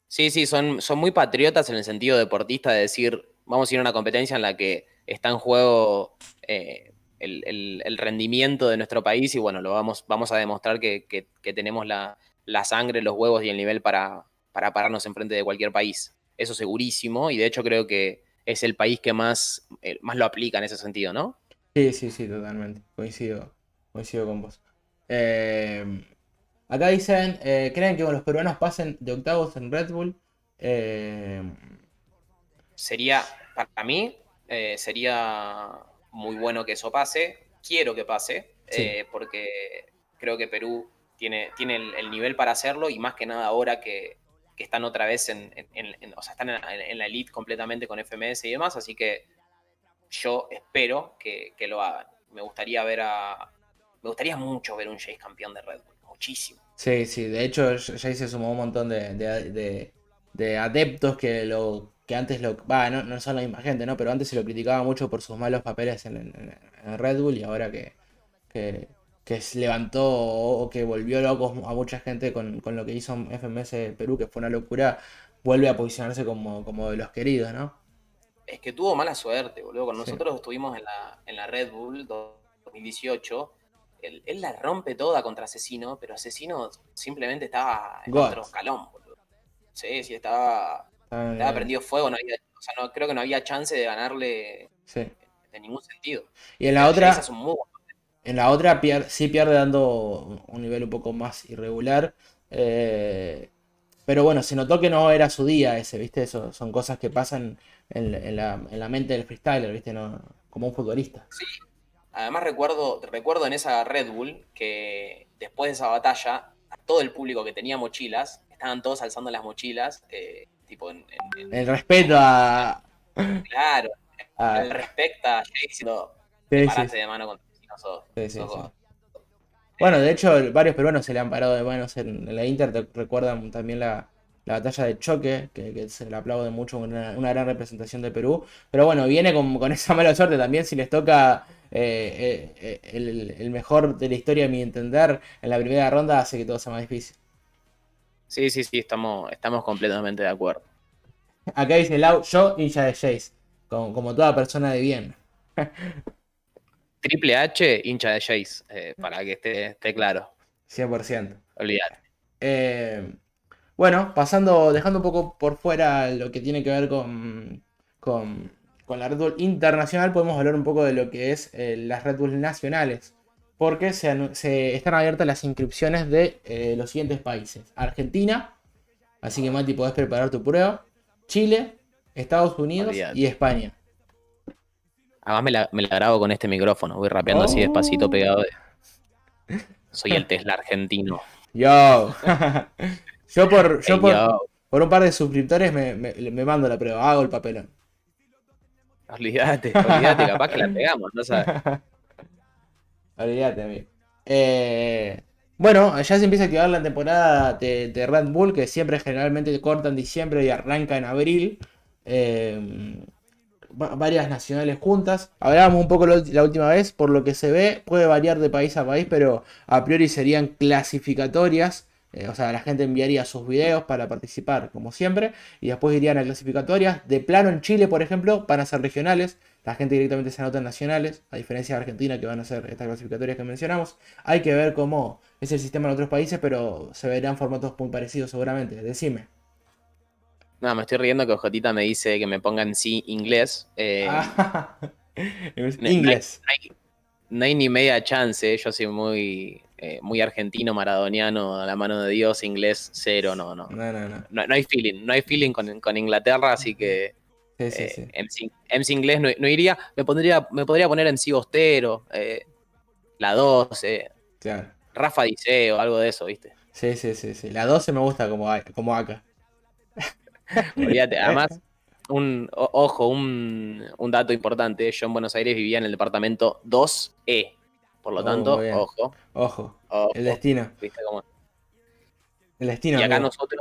Sí, sí, son, son muy patriotas en el sentido deportista de decir, vamos a ir a una competencia en la que está en juego eh, el, el- el rendimiento de nuestro país y bueno, lo vamos, vamos a demostrar que, que- que tenemos la, la sangre, los huevos y el nivel para, para pararnos enfrente de cualquier país. Eso segurísimo y de hecho creo que es el país que más, eh, más lo aplica en ese sentido, ¿no? Sí, sí, sí, totalmente. Coincido, coincido con vos. Eh, acá dicen, eh, ¿creen que los peruanos pasen de octavos en Red Bull? Eh, sería, para mí, sería muy bueno que eso pase. Quiero que pase, Sí. porque creo que Perú tiene, tiene el, el nivel para hacerlo y más que nada ahora que, que están otra vez en, o sea, están en, la elite completamente con FMS y demás, así que yo espero que, lo hagan. Me gustaría ver a. Me gustaría mucho ver un Jace campeón de Red Bull, muchísimo. Sí, sí, de hecho ya se sumó un montón de, de- de- de adeptos que lo que antes lo... Va, no, no son la misma gente, ¿no? Pero antes se lo criticaba mucho por sus malos papeles en, Red Bull y ahora que, que levantó o que volvió locos a mucha gente con, con lo que hizo FMS Perú, que fue una locura, vuelve a posicionarse como, como de los queridos, ¿no? Es que tuvo mala suerte, boludo. Con Sí. nosotros estuvimos en la, en la Red Bull 2018. Él, él la rompe toda contra Asesino, pero Asesino simplemente estaba en God. otro escalón, boludo. Sí, sí, estaba, estaba prendido fuego. No había, o sea, no, creo que no había chance de ganarle Sí. de ningún sentido. Y en la otra... es un muy buen- En la otra pier- sí pierde dando un nivel un poco más irregular. eh, pero bueno, se notó que no era su día ese, ¿viste? Eso son cosas que pasan en, en la, en la mente del freestyler, ¿viste? No, como un futbolista. Además recuerdo, recuerdo en esa Red Bull que después de esa batalla, a todo el público que tenía mochilas, estaban todos alzando las mochilas, eh, tipo en, El respeto a... claro, a- el respecta a Jay diciendo, Sí, sí, sí. de mano con no sos, Sí, sí, sos sí. vos". Bueno, de hecho, varios peruanos se le han parado de manos en, en la Inter. te- recuerdan también la, la batalla de choque, que, que se le aplaude mucho, una, una gran representación de Perú. Pero bueno, viene con, con esa mala suerte también. Si les toca eh, eh, el, el mejor de la historia, a mi entender, en la primera ronda, hace que todo sea más difícil. Sí, sí, sí, estamos, estamos completamente de acuerdo. Acá dice Lau, yo hincha de Jace, como, como toda persona de bien. Triple H, hincha de Jace, eh, para que esté, esté claro. 100%. Olvidar. Eh, bueno, pasando, dejando un poco por fuera lo que tiene que ver con, con, con la Red Bull internacional, podemos hablar un poco de lo que es eh, las Red Bull nacionales. Porque se, están abiertas las inscripciones de eh, los siguientes países. Argentina, así que Mati, podés preparar tu prueba. Chile, Estados Unidos Olvidate. y España. Además me la, me la grabo con este micrófono, voy rapeando así Oh. despacito pegado. de- Soy el Tesla argentino. Yo. yo por, yo por, yo. por un par de suscriptores me, me- me mando la prueba, hago el papelón. Olvídate, olvídate, capaz que la pegamos, no sabes. Olvídate, amigo. Eh, bueno, ya se empieza a activar la temporada de, de Red Bull, que siempre generalmente corta en diciembre y arranca en abril. Eh, varias nacionales juntas. Hablábamos un poco la, última vez, por lo que se ve, puede variar de país a país, pero a priori serían clasificatorias. Eh, o sea, la gente enviaría sus videos para participar, como siempre, y después irían a clasificatorias. De plano en Chile, por ejemplo, van a ser regionales. La gente directamente se anota en nacionales, a diferencia de Argentina, que van a ser estas clasificatorias que mencionamos. Hay que ver cómo es el sistema en otros países, pero se verán formatos muy parecidos seguramente. Decime. No, me estoy riendo que Ojotita me dice que me ponga en sí inglés. eh, Ah, no- Inglés. No hay, no hay ni media chance, yo soy muy, eh, muy argentino, maradoniano, a la mano de Dios, inglés cero, no, no. No, no, no. No, no hay feeling, no hay feeling con, con Inglaterra, así que Sí, sí, eh, sí. MC, MC inglés no, no iría. Me, pondría, me podría poner MC Bostero, eh, la 2, eh, Claro. Rafa Diceo, algo de eso, ¿viste? Sí, sí, sí, sí. La 12 me gusta como, como acá. Olvídate. Además, un, o- ojo, un, un dato importante. Yo en Buenos Aires vivía en el departamento 2E. Por lo Oh, tanto, ojo, Ojo, ojo, el destino. ¿viste cómo? El destino. Y acá amigo. nosotros,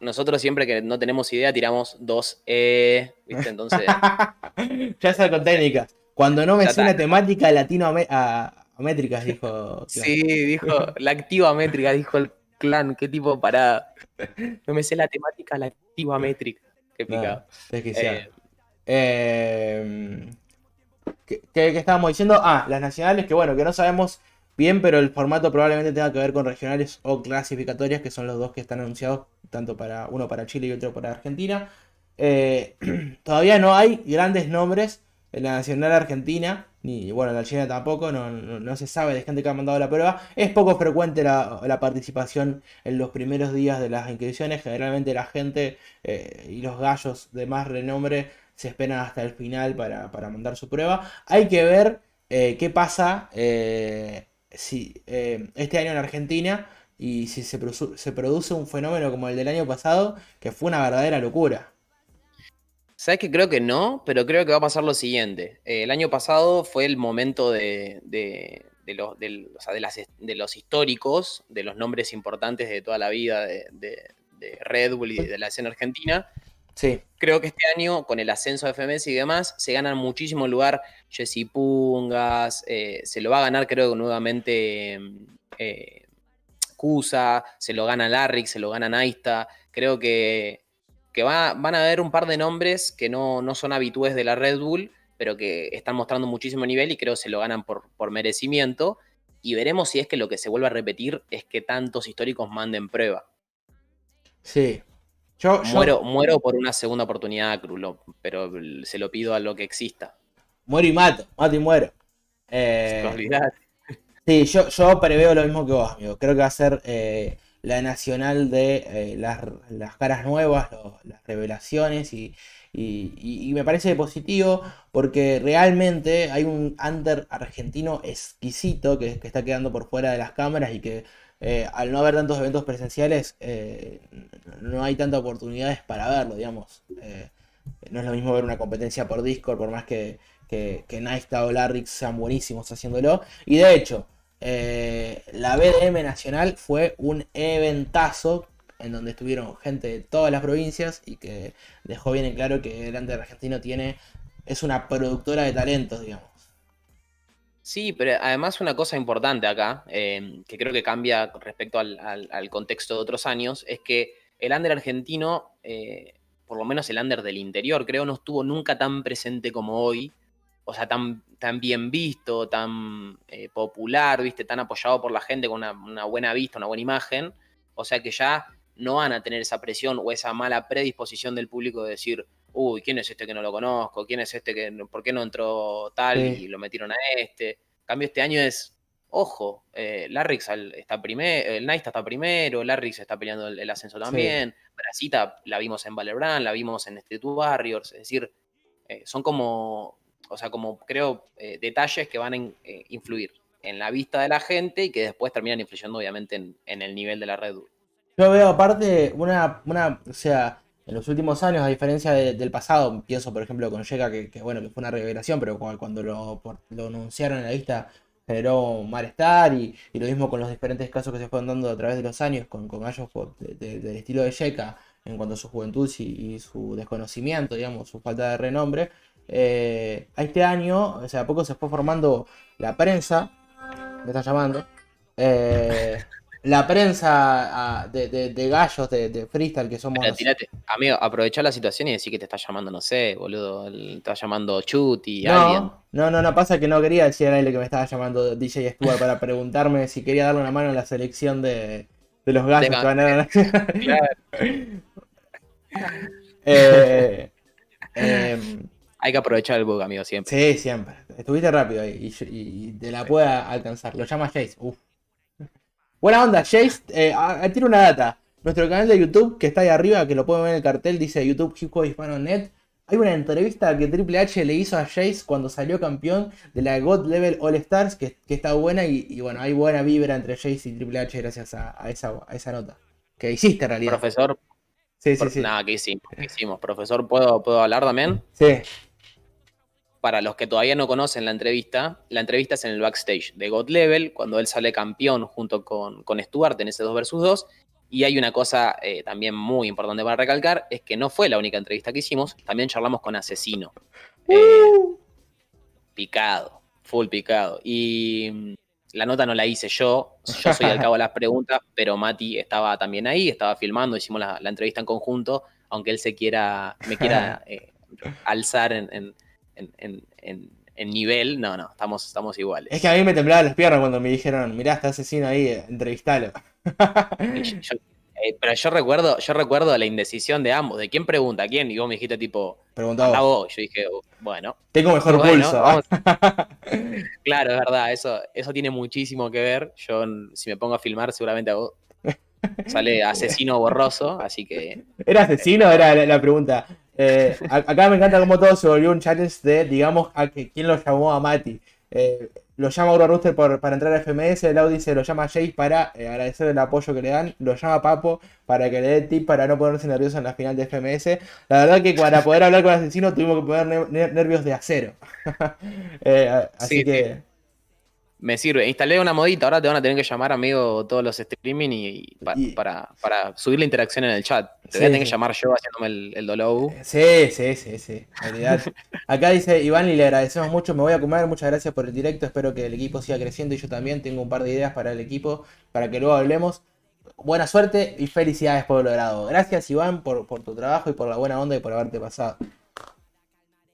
nosotros siempre que no tenemos idea tiramos 2E, ¿viste? Entonces, ya está con técnica. Cuando no me suena está. temática latinoamétricas, dijo. sí, dijo, la activa métrica, dijo el clan, qué tipo parada. No me sé la temática, la activa métrica. Qué No, picado. desquiciado. Eh, Eh, ¿qué, qué- qué estábamos diciendo? Ah, las nacionales, que bueno, que no sabemos bien, pero el formato probablemente tenga que ver con regionales o clasificatorias, que son los dos que están anunciados, tanto para uno para Chile y otro para Argentina. Eh, todavía no hay grandes nombres en la nacional argentina, ni bueno, en chilena tampoco, no, no- se sabe de gente que ha mandado la prueba. Es poco frecuente la, la participación en los primeros días de las inscripciones, generalmente la gente eh, y los gallos de más renombre se esperan hasta el final para, para mandar su prueba. Hay que ver eh, qué pasa eh, si eh, este año en Argentina y si se, se produce un fenómeno como el del año pasado, que fue una verdadera locura. ¿Sabes que creo que no? Pero creo que va a pasar lo siguiente. Eh, el año pasado fue el momento de, de- de, los, del- o sea, de, las, de los históricos, de los nombres importantes de toda la vida de, Red Bull y de la escena argentina. Sí. Creo que este año, con el ascenso de FMS y demás, se ganan muchísimo lugar Jesse Pungas, eh, se lo va a ganar creo que nuevamente eh, Kusa, se lo gana Larrick, se lo gana Naista. Creo que, que va- van a haber un par de nombres que no, no son habitués de la Red Bull, pero que están mostrando muchísimo nivel y creo que se lo ganan por, por merecimiento. Y veremos si es que lo que se vuelve a repetir es que tantos históricos manden prueba. Sí. Yo, yo Muero, muero por una segunda oportunidad, Crulo, pero se lo pido a lo que exista. muero y mato, mato y muero. Eh. Sí, yo, yo preveo lo mismo que vos, amigo. Creo que va a ser eh, la nacional de eh, las, las caras nuevas, las revelaciones y, y- me parece positivo porque realmente hay un under argentino exquisito que, está quedando por fuera de las cámaras y que eh, al no haber tantos eventos presenciales eh, no hay tantas oportunidades para verlo, digamos. No es lo mismo ver una competencia por Discord, por más que, que, que o Larrix sean buenísimos haciéndolo. Y de hecho, eh, la BDM Nacional fue un eventazo en donde estuvieron gente de todas las provincias y que dejó bien en claro que el Under Argentino tiene, es una productora de talentos, digamos. Sí, pero además una cosa importante acá, eh, que creo que cambia respecto al contexto de otros años, es que el under argentino, eh, por lo menos el under del interior, creo no estuvo nunca tan presente como hoy, o sea, tan, tan bien visto, tan eh, popular, viste, tan apoyado por la gente con una, una buena vista, una buena imagen, o sea que ya no van a tener esa presión o esa mala predisposición del público de decir, uy, ¿quién es este que no lo conozco? ¿Quién es este que, por qué no entró tal Sí. y lo metieron a este? En cambio, este año es, ojo, eh, Larrix está primero, el Naista está primero, Larrix está peleando el, el ascenso también, Brasita la vimos en Valorant, la vimos en Street Warriors, es decir, eh, son como, o sea, como creo, eh, detalles que van a eh, influir en la vista de la gente y que después terminan influyendo obviamente en, el nivel de la red. Yo veo aparte una, una, o sea, en los últimos años, a diferencia de- del pasado, pienso por ejemplo con Yeka, que, bueno, que fue una revelación, pero cu- cuando lo, anunciaron en la lista generó malestar y, lo mismo con los diferentes casos que se fueron dando a través de los años con, gallos del estilo de Yeka en cuanto a su juventud y su desconocimiento, digamos, su falta de renombre. Eh, a este año, o sea, a poco se fue formando la prensa, me está llamando, eh, la prensa de, de- de gallos de, de freestyle que somos. Mira, tirate. Amigo, aprovechá la situación y decir que te está llamando, no sé, boludo, te está llamando Chuti, alguien. No, no, no, no, pasa que no quería decir al aire que me estaba llamando DJ Stuart para preguntarme si quería darle una mano en la selección de, de los gallos que van a ganar. Claro. Eh, em, Hay que aprovechar el bug, amigo, siempre. sí, siempre. Estuviste rápido ahí y, yo- y- y te la pueda alcanzar. Lo llama Jace. Uf. Buena onda, Jace. Eh, tiene una data. Nuestro canal de YouTube, que está ahí arriba, que lo pueden ver en el cartel, dice YouTube Hip Hop Hispano Net. Hay una entrevista que Triple H le hizo a Jace cuando salió campeón de la God Level All Stars, que, que está buena y, y bueno, hay buena vibra entre Jace y Triple H gracias a, a esa, a esa nota. Que hiciste en realidad. Profesor, Sí, sí, sí. nada, ¿qué hicimos? ¿Qué hicimos? Profesor, ¿puedo, ¿puedo hablar también? Sí, Para los que todavía no conocen la entrevista, la entrevista es en el backstage de God Level, cuando él sale campeón junto con, con Stuart en ese 2 vs 2. Y hay una cosa eh, también muy importante para recalcar, es que no fue la única entrevista que hicimos, también charlamos con Asesino. Eh, picado, full picado. Y mm, la nota no la hice yo, yo soy al cabo de las preguntas, pero Mati estaba también ahí, estaba filmando, hicimos la, la entrevista en conjunto, aunque él se quiera, me quiera eh, alzar en, en- en- en- en- en nivel, no, no, estamos, estamos iguales. es que a mí me temblaban las piernas cuando me dijeron, mirá, está asesino ahí, eh, entrevistalo. Y yo- yo- eh, pero yo recuerdo, yo recuerdo la indecisión de ambos, de quién pregunta a quién, y vos me dijiste tipo, Preguntaba. a vos, yo dije, oh, bueno, Tengo mejor Bueno, pulso. vamos. claro, es verdad, eso, eso tiene muchísimo que ver, yo si me pongo a filmar seguramente a vos sale asesino borroso, así que ¿Era asesino? Era la, la pregunta. Eh, acá me encanta cómo todo se volvió un challenge de, digamos, a que quién lo llamó a Mati. Eh, lo llama Auro Rooster por- para entrar a FMS, el dice lo llama Jace para eh, agradecer el apoyo que le dan, lo llama Papo para que le dé tip para no ponerse nervioso en la final de FMS. La verdad que para poder hablar con el asesino tuvimos que poner ner- ner- nervios de acero. Eh, así Sí, que... Me sirve. Instalé una modita, ahora te van a tener que llamar, amigo, todos los streaming y, y pa- Y- para, para subir la interacción en el chat. Te Sí, voy a tener que sí. llamar yo haciéndome el, el dolou. Sí, sí, sí, sí. olvidate. Acá dice Iván y le agradecemos mucho. Me voy a comer. Muchas gracias por el directo. Espero que el equipo siga creciendo y yo también tengo un par de ideas para el equipo para que luego hablemos. Buena suerte y felicidades por lo logrado. Gracias, Iván, por, por tu trabajo y por la buena onda y por haberte pasado.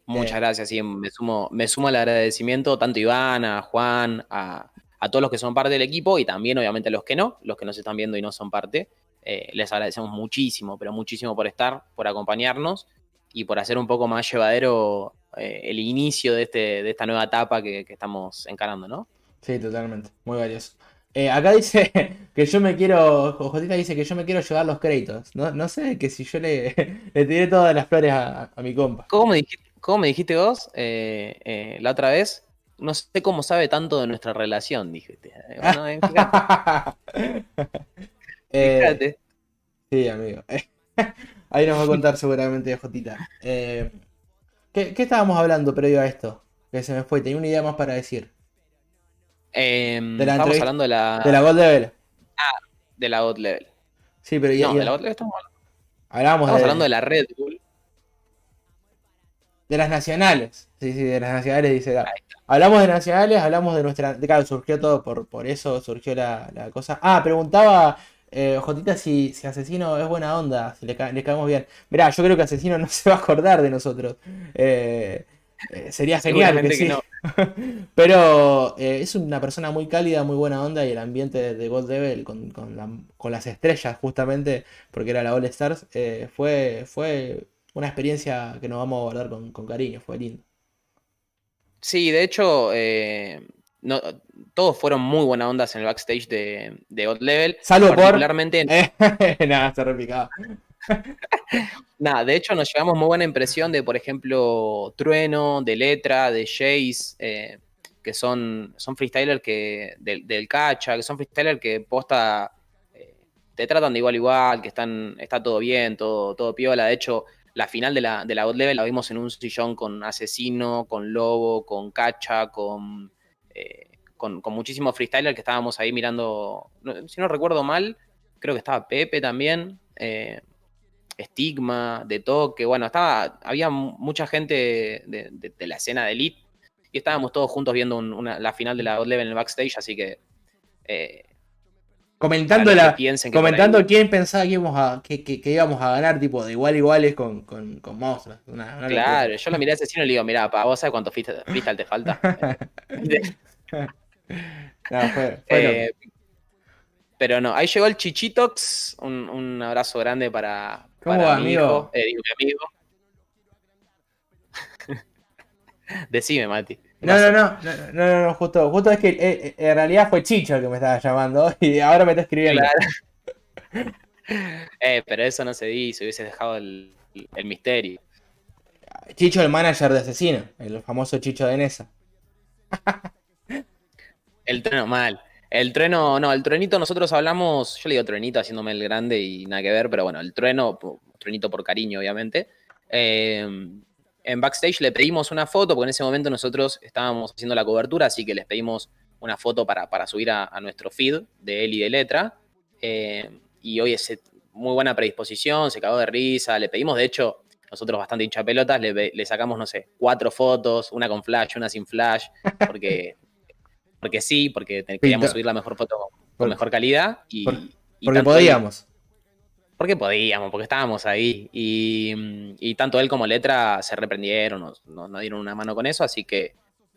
Muchas Eh. gracias, sí, me sumo, me sumo al agradecimiento tanto a Iván, a Juan, a, a todos los que son parte del equipo y también obviamente a los que no, los que nos están viendo y no son parte. Eh, les agradecemos muchísimo, pero muchísimo por estar, por acompañarnos y por hacer un poco más llevadero eh, el inicio de, este, de esta nueva etapa que, que estamos encarando, ¿no? Sí, totalmente. Muy valioso. Eh, acá dice que yo me quiero. Jotita dice que yo me quiero llevar los créditos. No, no sé, que si yo le, le tiré todas las flores a, a mi compa. ¿Cómo dijiste, cómo me dijiste vos eh, eh, la otra vez? No sé cómo sabe tanto de nuestra relación, dijiste. Eh, Bueno, eh, fíjate, Eh, fíjate. Sí, amigo. Ahí nos va a contar seguramente Jotita. Eh, ¿qué, qué estábamos hablando previo a esto? Que se me fue, tenía una idea más para decir. Em, de la estamos hablando de la, De la Gold Level. de la God Level. Sí, pero ya, No, ya- de la God Level estamos, hablamos estamos de, hablando de la Red Bull. De las nacionales. Sí, sí, de las nacionales dice. Hablamos de nacionales, hablamos de nuestra. de- Claro, surgió todo por, por eso, surgió la, la cosa. Ah, preguntaba eh, Jotita si, si Asesino es buena onda, si le, ca- le caemos bien. Mirá, yo creo que Asesino no se va a acordar de nosotros. Eh, eh, sería genial que Seguramente que sí. no. Pero eh, es una persona muy cálida, muy buena onda y el ambiente de, de Gold Devil con, con la- con las estrellas justamente, porque era la All Stars, fue, fue una experiencia que nos vamos a guardar con, con cariño, fue lindo. Sí, de hecho, eh, no, todos fueron muy buenas ondas en el backstage de, de God Level. Salvo por- particularmente, nada, se repicaba. nada, de hecho nos llevamos muy buena impresión de, por ejemplo, Trueno, de Letra, de Jace, eh, que son, son freestylers que, del, del Cacha, que son freestylers que posta eh, te tratan de igual a igual, que están, está todo bien, todo, todo piola. De hecho, la final de la, de la God Level la vimos en un sillón con Asesino, con Lobo, con Cacha, con, eh, con, con muchísimos freestylers que estábamos ahí mirando. si no recuerdo mal, creo que estaba Pepe también. eh, Estigma, de toque, bueno, estaba, había mu- mucha gente de, de- la escena de Elite y estábamos todos juntos viendo la final de la God Level en el backstage, así que eh, Comentando, la, comentando quién pensaba que íbamos a, que, que- que íbamos a ganar, tipo, de igual a iguales con, con, con monstruos. Una- una locura. Claro, yo lo miré a asesino y le digo, mirá, pa, vos sabés cuánto freestyle te falta. No, fue- fue loco. Eh, pero no, ahí llegó el Chichitox, un, un abrazo grande para, ¿Cómo para va, mi amigo? hijo, eh, digo, mi amigo. Decime, Mati. ¿Qué No, no, no, no, no, no, justo, justo es que eh, eh, en realidad fue Chicho el que me estaba llamando y ahora me está escribiendo. Claro. Eh, pero eso no se dice, hubiese dejado el, el misterio. Chicho, el manager de Asesino, el famoso Chicho de Nesa. El trueno mal. El trueno, no, el truenito nosotros hablamos, yo le digo truenito haciéndome el grande y nada que ver, pero bueno, el trueno, truenito por cariño, obviamente. Eh, en backstage le pedimos una foto, porque en ese momento nosotros estábamos haciendo la cobertura, así que les pedimos una foto para, para subir a, a nuestro feed de él y de letra. Eh, y hoy es muy buena predisposición, se cagó de risa, le pedimos, de hecho, nosotros bastante hinchapelotas, le, sacamos, no sé, cuatro fotos, una con flash, una sin flash, porque, porque sí, porque queríamos subir la mejor foto con, mejor calidad. Y, por- y Porque podíamos. Porque podíamos, porque estábamos ahí. Y, mm, y tanto él como Letra se reprendieron, nos, nos- nos dieron una mano con eso, así que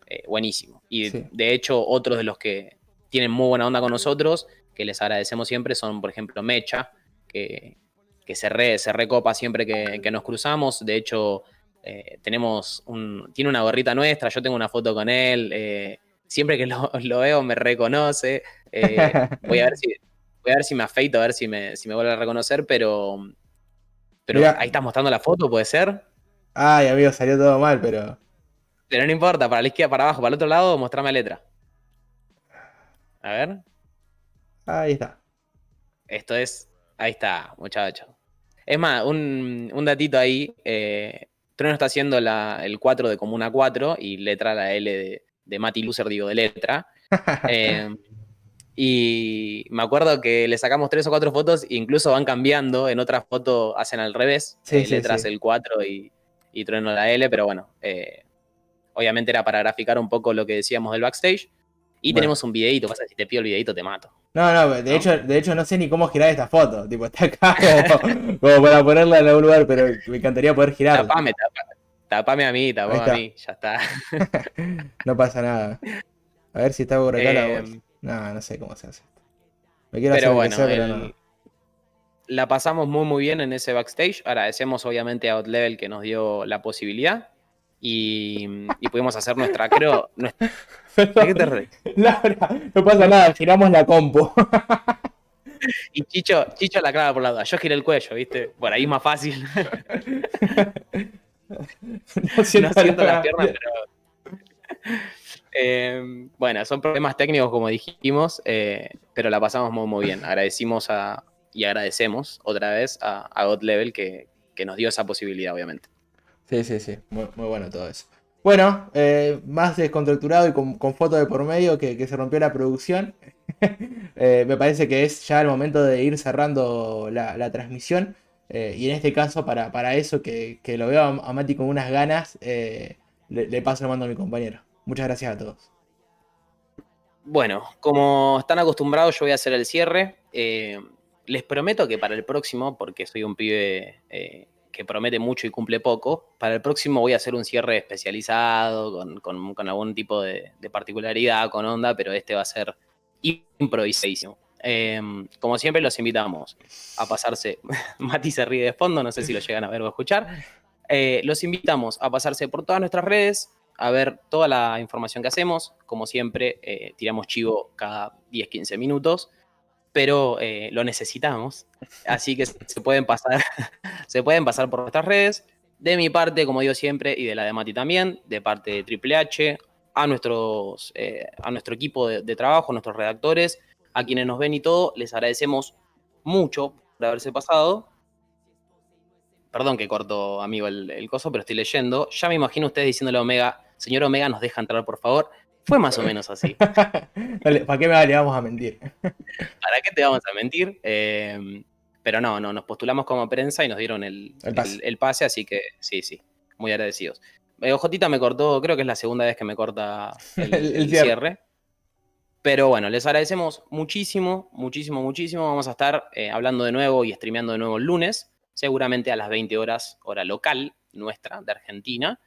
eh, buenísimo. Y Sí. de hecho, otros de los que tienen muy buena onda con nosotros, que les agradecemos siempre, son, por ejemplo, Mecha, que, que se, re- se recopa siempre que, que nos cruzamos. De hecho, eh, tenemos un, tiene una gorrita nuestra, yo tengo una foto con él. eh, siempre que lo, lo veo me reconoce. voy a ver si voy a ver si me afeito, a ver si me, si me vuelve a reconocer, pero, pero Mirá. ahí estás mostrando la foto, puede ser. Ay, amigo, salió todo mal, pero. Pero no importa, para la izquierda, para abajo, para el otro lado, mostrame la letra. A ver, Ahí está. esto es, ahí está, muchachos. Es más, un, un datito ahí, eh, Trueno está haciendo la- el 4 de Comuna 4 y letra la L de, de Mati Loser, digo, de letra. Eh, y me acuerdo que le sacamos tres o cuatro fotos, e incluso van cambiando. En otras fotos hacen al revés, Sí, eh, sí, letras sí. el 4 y, y trueno la L, pero bueno, eh, obviamente era para graficar un poco lo que decíamos del backstage. Y Bueno. tenemos un videito, pasa si te pido el videito te mato. No, no, de ¿No? hecho, de hecho no sé ni cómo girar esta foto. Tipo, está acá como, como para ponerla en algún lugar, pero me encantaría poder girarla. Tapame, tapame, tapame a mí, tapame a mí, ya está. No pasa nada. A ver si está por acá la Eh, voz. No, no sé cómo se hace. Me quiero Pero hacer bueno, pero el- no. la pasamos muy muy bien en ese backstage. Agradecemos obviamente a Outlevel que nos dio la posibilidad y, y pudimos hacer nuestra, creo, nuestra, ¿de qué te reís? Laura, no pasa nada, giramos la compu. Y Chicho, Chicho la clava por la duda. Yo giré el cuello, ¿viste? Por ahí es más fácil. No siento, no siento la- las piernas, pero. Eh, bueno, son problemas técnicos, como dijimos, eh, pero la pasamos muy, muy bien. Agradecimos a, y agradecemos otra vez a, God Level que, que nos dio esa posibilidad, obviamente. Sí, sí, sí. Muy, bueno todo eso. Bueno, eh, más descontracturado y con, con foto de por medio que, que se rompió la producción. Eh, me parece que es ya el momento de ir cerrando la, la transmisión. y en este caso, para, para eso, que, que lo veo a, Mati con unas ganas, le, le paso el mando a mi compañero. Muchas gracias a todos. Bueno, como están acostumbrados, yo voy a hacer el cierre. Eh, les prometo que para el próximo, porque soy un pibe eh, que promete mucho y cumple poco, para el próximo voy a hacer un cierre especializado, con, con- algún tipo de, particularidad, con onda, pero este va a ser improvisadísimo. Eh, como siempre, los invitamos a pasarse. Mati se ríe de fondo, no sé si lo llegan a ver o a escuchar. Eh, los invitamos a pasarse por todas nuestras redes, a ver toda la información que hacemos. Como siempre, eh, tiramos chivo cada 10-15 minutos, pero eh, lo necesitamos. Así que se pueden pasar, se pueden pasar por nuestras redes. De mi parte, como digo siempre, y de la de Mati también, de parte de Triple H, a, nuestros, eh, a nuestro equipo de, trabajo, a nuestros redactores, a quienes nos ven y todo, les agradecemos mucho por haberse pasado. Perdón que corto, amigo, el, el coso, pero estoy leyendo. Ya me imagino ustedes diciéndole a Omega, señor Omega, nos deja entrar, por favor. Fue más o menos así. Dale, ¿Para qué me le vamos a mentir? ¿Para qué te vamos a mentir? Eh, pero no, no, nos postulamos como prensa y nos dieron el, El pase. el- el pase, así que sí, sí, muy agradecidos. Eh, Ojotita me cortó, creo que es la segunda vez que me corta el, cierre. Pero bueno, les agradecemos muchísimo, muchísimo, muchísimo. Vamos a estar eh, hablando de nuevo y streameando de nuevo el lunes, seguramente a las 20 horas, hora local nuestra, de Argentina.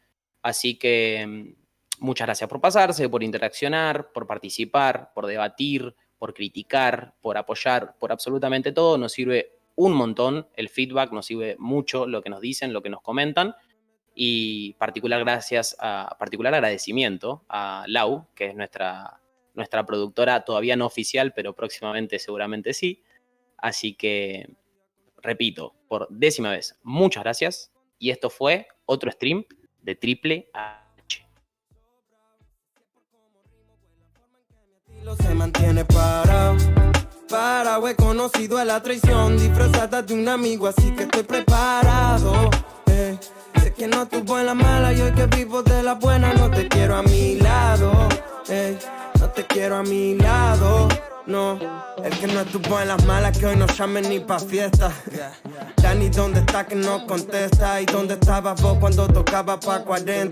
Así que mm, muchas gracias por pasarse, por interaccionar, por participar, por debatir, por criticar, por apoyar, por absolutamente todo. Nos sirve un montón el feedback, nos sirve mucho lo que nos dicen, lo que nos comentan. Y particular gracias a particular agradecimiento a Lau, que es nuestra, nuestra productora todavía no oficial, pero próximamente seguramente sí. Así que, repito, por décima vez, muchas gracias. Y esto fue otro stream de Triple H. se mantiene parado. Parado, he conocido a la traición disfrazada de un amigo, así que estoy preparado. eh. Sé que no tuvo en la mala y hoy que vivo de la buena no te quiero a mi lado. eh. No te quiero a mi lado. No, el que no estuvo en las malas que hoy no llame ni pa' fiesta. Dani, ¿dónde está que no contesta? ¿Y dónde estabas vos cuando tocaba pa' 40?